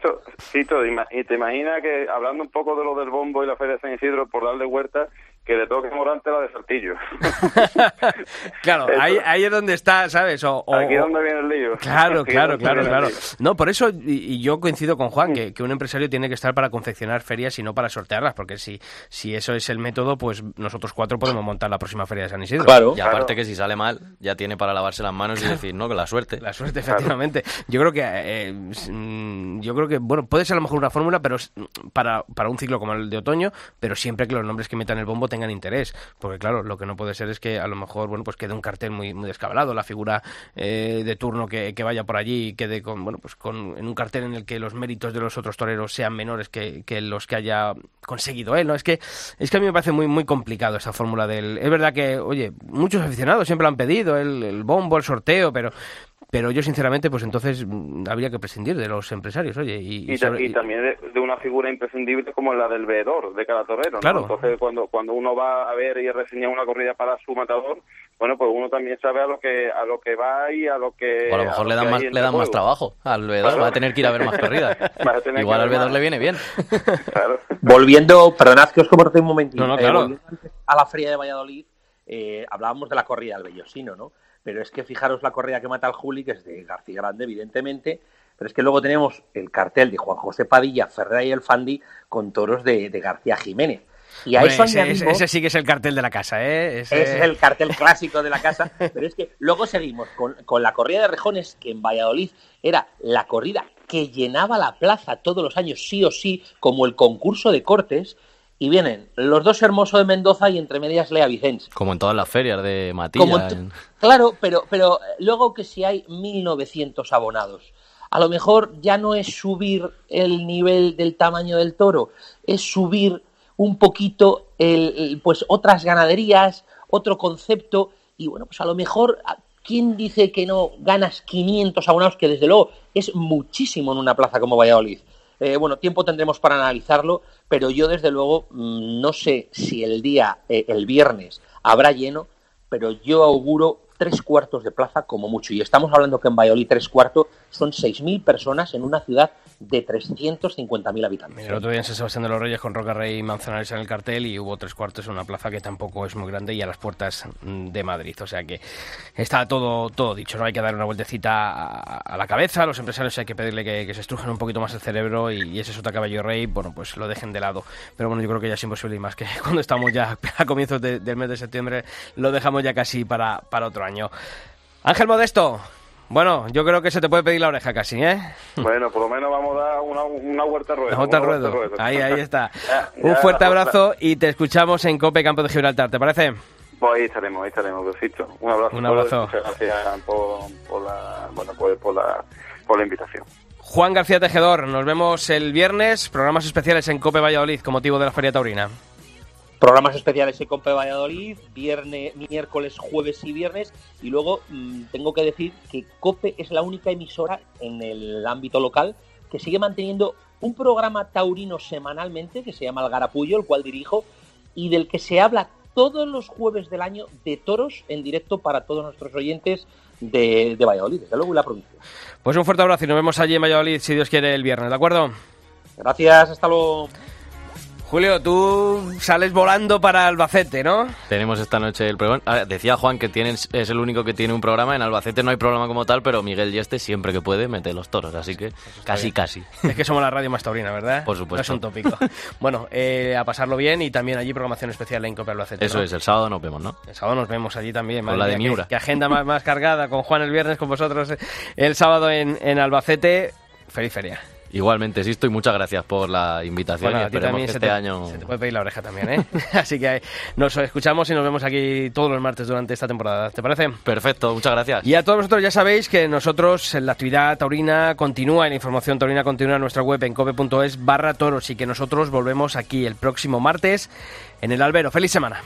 Y te imaginas que, hablando un poco de lo del bombo y la Feria de San Isidro, por darle vuelta, que le toque a Morante la de Saltillo. Claro, Eso. ahí, ahí es donde está, ¿sabes? O, o- Aquí es donde viene el lío. Claro, Aquí claro, claro, claro. No, por eso, y, y yo coincido con Juan, que, que un empresario tiene que estar para confeccionar ferias y no para sortearlas, porque si, si eso es el método, pues nosotros cuatro podemos montar la próxima feria de San Isidro. Claro. Y aparte que si sale mal, ya tiene para lavarse las manos y decir, no, que la suerte. La suerte, efectivamente. Yo creo que, eh, mm, yo creo que, bueno, puede ser a lo mejor una fórmula, pero s- para, para un ciclo como el de otoño, pero siempre que los nombres que metan el bombo tengan interés, porque claro, lo que no puede ser es que a lo mejor, bueno, pues quede un cartel muy, muy descabelado, la figura eh, de turno que, vaya por allí y quede con, bueno, pues con, en un cartel en el que los méritos de los otros toreros sean menores que, los que haya conseguido él, ¿no? Es que, es que a mí me parece muy, muy complicado esta fórmula del... Es verdad que, oye, muchos aficionados siempre lo han pedido, el, el bombo, el sorteo, pero... Pero yo, sinceramente, pues entonces mm, habría que prescindir de los empresarios, oye. Y, y Y, ta- sobre- y también de, de una figura imprescindible como la del veedor de cada torero. ¿no? Claro. Entonces, cuando, cuando uno va a ver y a reseñar una corrida para su matador, bueno, pues uno también sabe a lo que a lo que va y a lo que. O a lo mejor le dan más, le dan más trabajo al veedor, Claro. va a tener que ir a ver más corridas. Igual al veedor más. le viene bien. Claro. Volviendo, perdonad que os corte un momentito. No, no, Eh, claro. volviendo antes a la feria de Valladolid, eh, hablábamos de la corrida del Bellosino, ¿no? Pero es que fijaros la corrida que mata al Juli, que es de García Grande, evidentemente, pero es que luego tenemos el cartel de Juan José Padilla, Ferrer y el Fandi con toros de, de García Jiménez. Y a eso ese, añadimos... ese- ese sí que es el cartel de la casa, ¿eh? Ese- Ese es el cartel clásico de la casa. Pero es que luego seguimos con, con la corrida de rejones, que en Valladolid era la corrida que llenaba la plaza todos los años, sí o sí, como el concurso de cortes. Y vienen los dos hermosos de Mendoza y entre medias Lea Vicens. Como en todas las ferias de en- Claro, pero, pero luego que si hay 1.900 abonados, a lo mejor ya no es subir el nivel del tamaño del toro, es subir un poquito el, pues otras ganaderías, otro concepto, y bueno, pues a lo mejor, ¿a- ¿quién dice que no ganas 500 abonados? Que desde luego es muchísimo en una plaza como Valladolid. Eh, bueno, tiempo tendremos para analizarlo, pero yo desde luego mm, no sé si el día, eh, el viernes, habrá lleno, pero yo auguro tres cuartos de plaza como mucho. Y estamos hablando que en Valladolid tres cuartos son 6.000 personas en una ciudad de 350.000 habitantes. El otro día en San Sebastián de los Reyes con Roca Rey y Manzanares en el cartel y hubo tres cuartos en una plaza que tampoco es muy grande y a las puertas de Madrid. O sea que está todo, todo dicho, no hay que dar una vueltecita a, la cabeza, a los empresarios hay que pedirle que, se estrujan un poquito más el cerebro y, y ese sota caballo rey, bueno, pues lo dejen de lado. Pero bueno, yo creo que ya es imposible y más que cuando estamos ya a comienzos de- del mes de septiembre lo dejamos ya casi para, para otro año. Ángel Modesto, bueno, yo creo que se te puede pedir la oreja casi, ¿eh? Bueno, por lo menos vamos a dar una, una vuelta al ruedo. Una Ruedo. Ahí, ahí está. Ya, Un fuerte abrazo y te escuchamos en Cope Campo de Gibraltar, ¿te parece? Pues ahí estaremos, ahí estaremos, besito. Un abrazo. Un abrazo. Muchas gracias por, por la, bueno, pues, por la, por la invitación. Juan García Tejedor, nos vemos el viernes, programas especiales en Cope Valladolid con motivo de la Feria Taurina. Programas especiales en Compe Valladolid, viernes, miércoles, jueves y viernes. Y luego mm, tengo que decir que Cope es la única emisora en el ámbito local que sigue manteniendo un programa taurino semanalmente que se llama El Garapullo, el cual dirijo, y del que se habla todos los jueves del año de toros en directo para todos nuestros oyentes de, de Valladolid, desde luego y la provincia. Pues un fuerte abrazo y nos vemos allí en Valladolid, si Dios quiere, el viernes, ¿de acuerdo? Gracias, hasta luego. Julio, tú sales volando para Albacete, ¿no? Tenemos esta noche el. Ah, decía Juan que tienes, es el único que tiene un programa. En Albacete no hay programa como tal, pero Miguel Yeste siempre que puede mete los toros. Así que casi, bien. casi. Es que somos la radio más taurina, ¿verdad? Por supuesto. No es un tópico. bueno, eh, a pasarlo bien y también allí programación especial en Cope Albacete. Eso ¿no? es, el sábado nos vemos, ¿no? El sábado nos vemos allí también. Con la de Miura. qué- qué agenda más, más cargada con Juan el viernes, con vosotros eh, el sábado en, en Albacete. Feliz feria. Igualmente, Sisto, y muchas gracias por la invitación. Bueno, y esperemos también que este te, año. se te puede pedir la oreja también, ¿eh? Así que nos escuchamos y nos vemos aquí todos los martes durante esta temporada. ¿Te parece? Perfecto, muchas gracias. Y a todos vosotros ya sabéis que nosotros en la actividad taurina continúa y la información taurina continúa en nuestra web en cope.es barra toros y que nosotros volvemos aquí el próximo martes en el albero. ¡Feliz semana!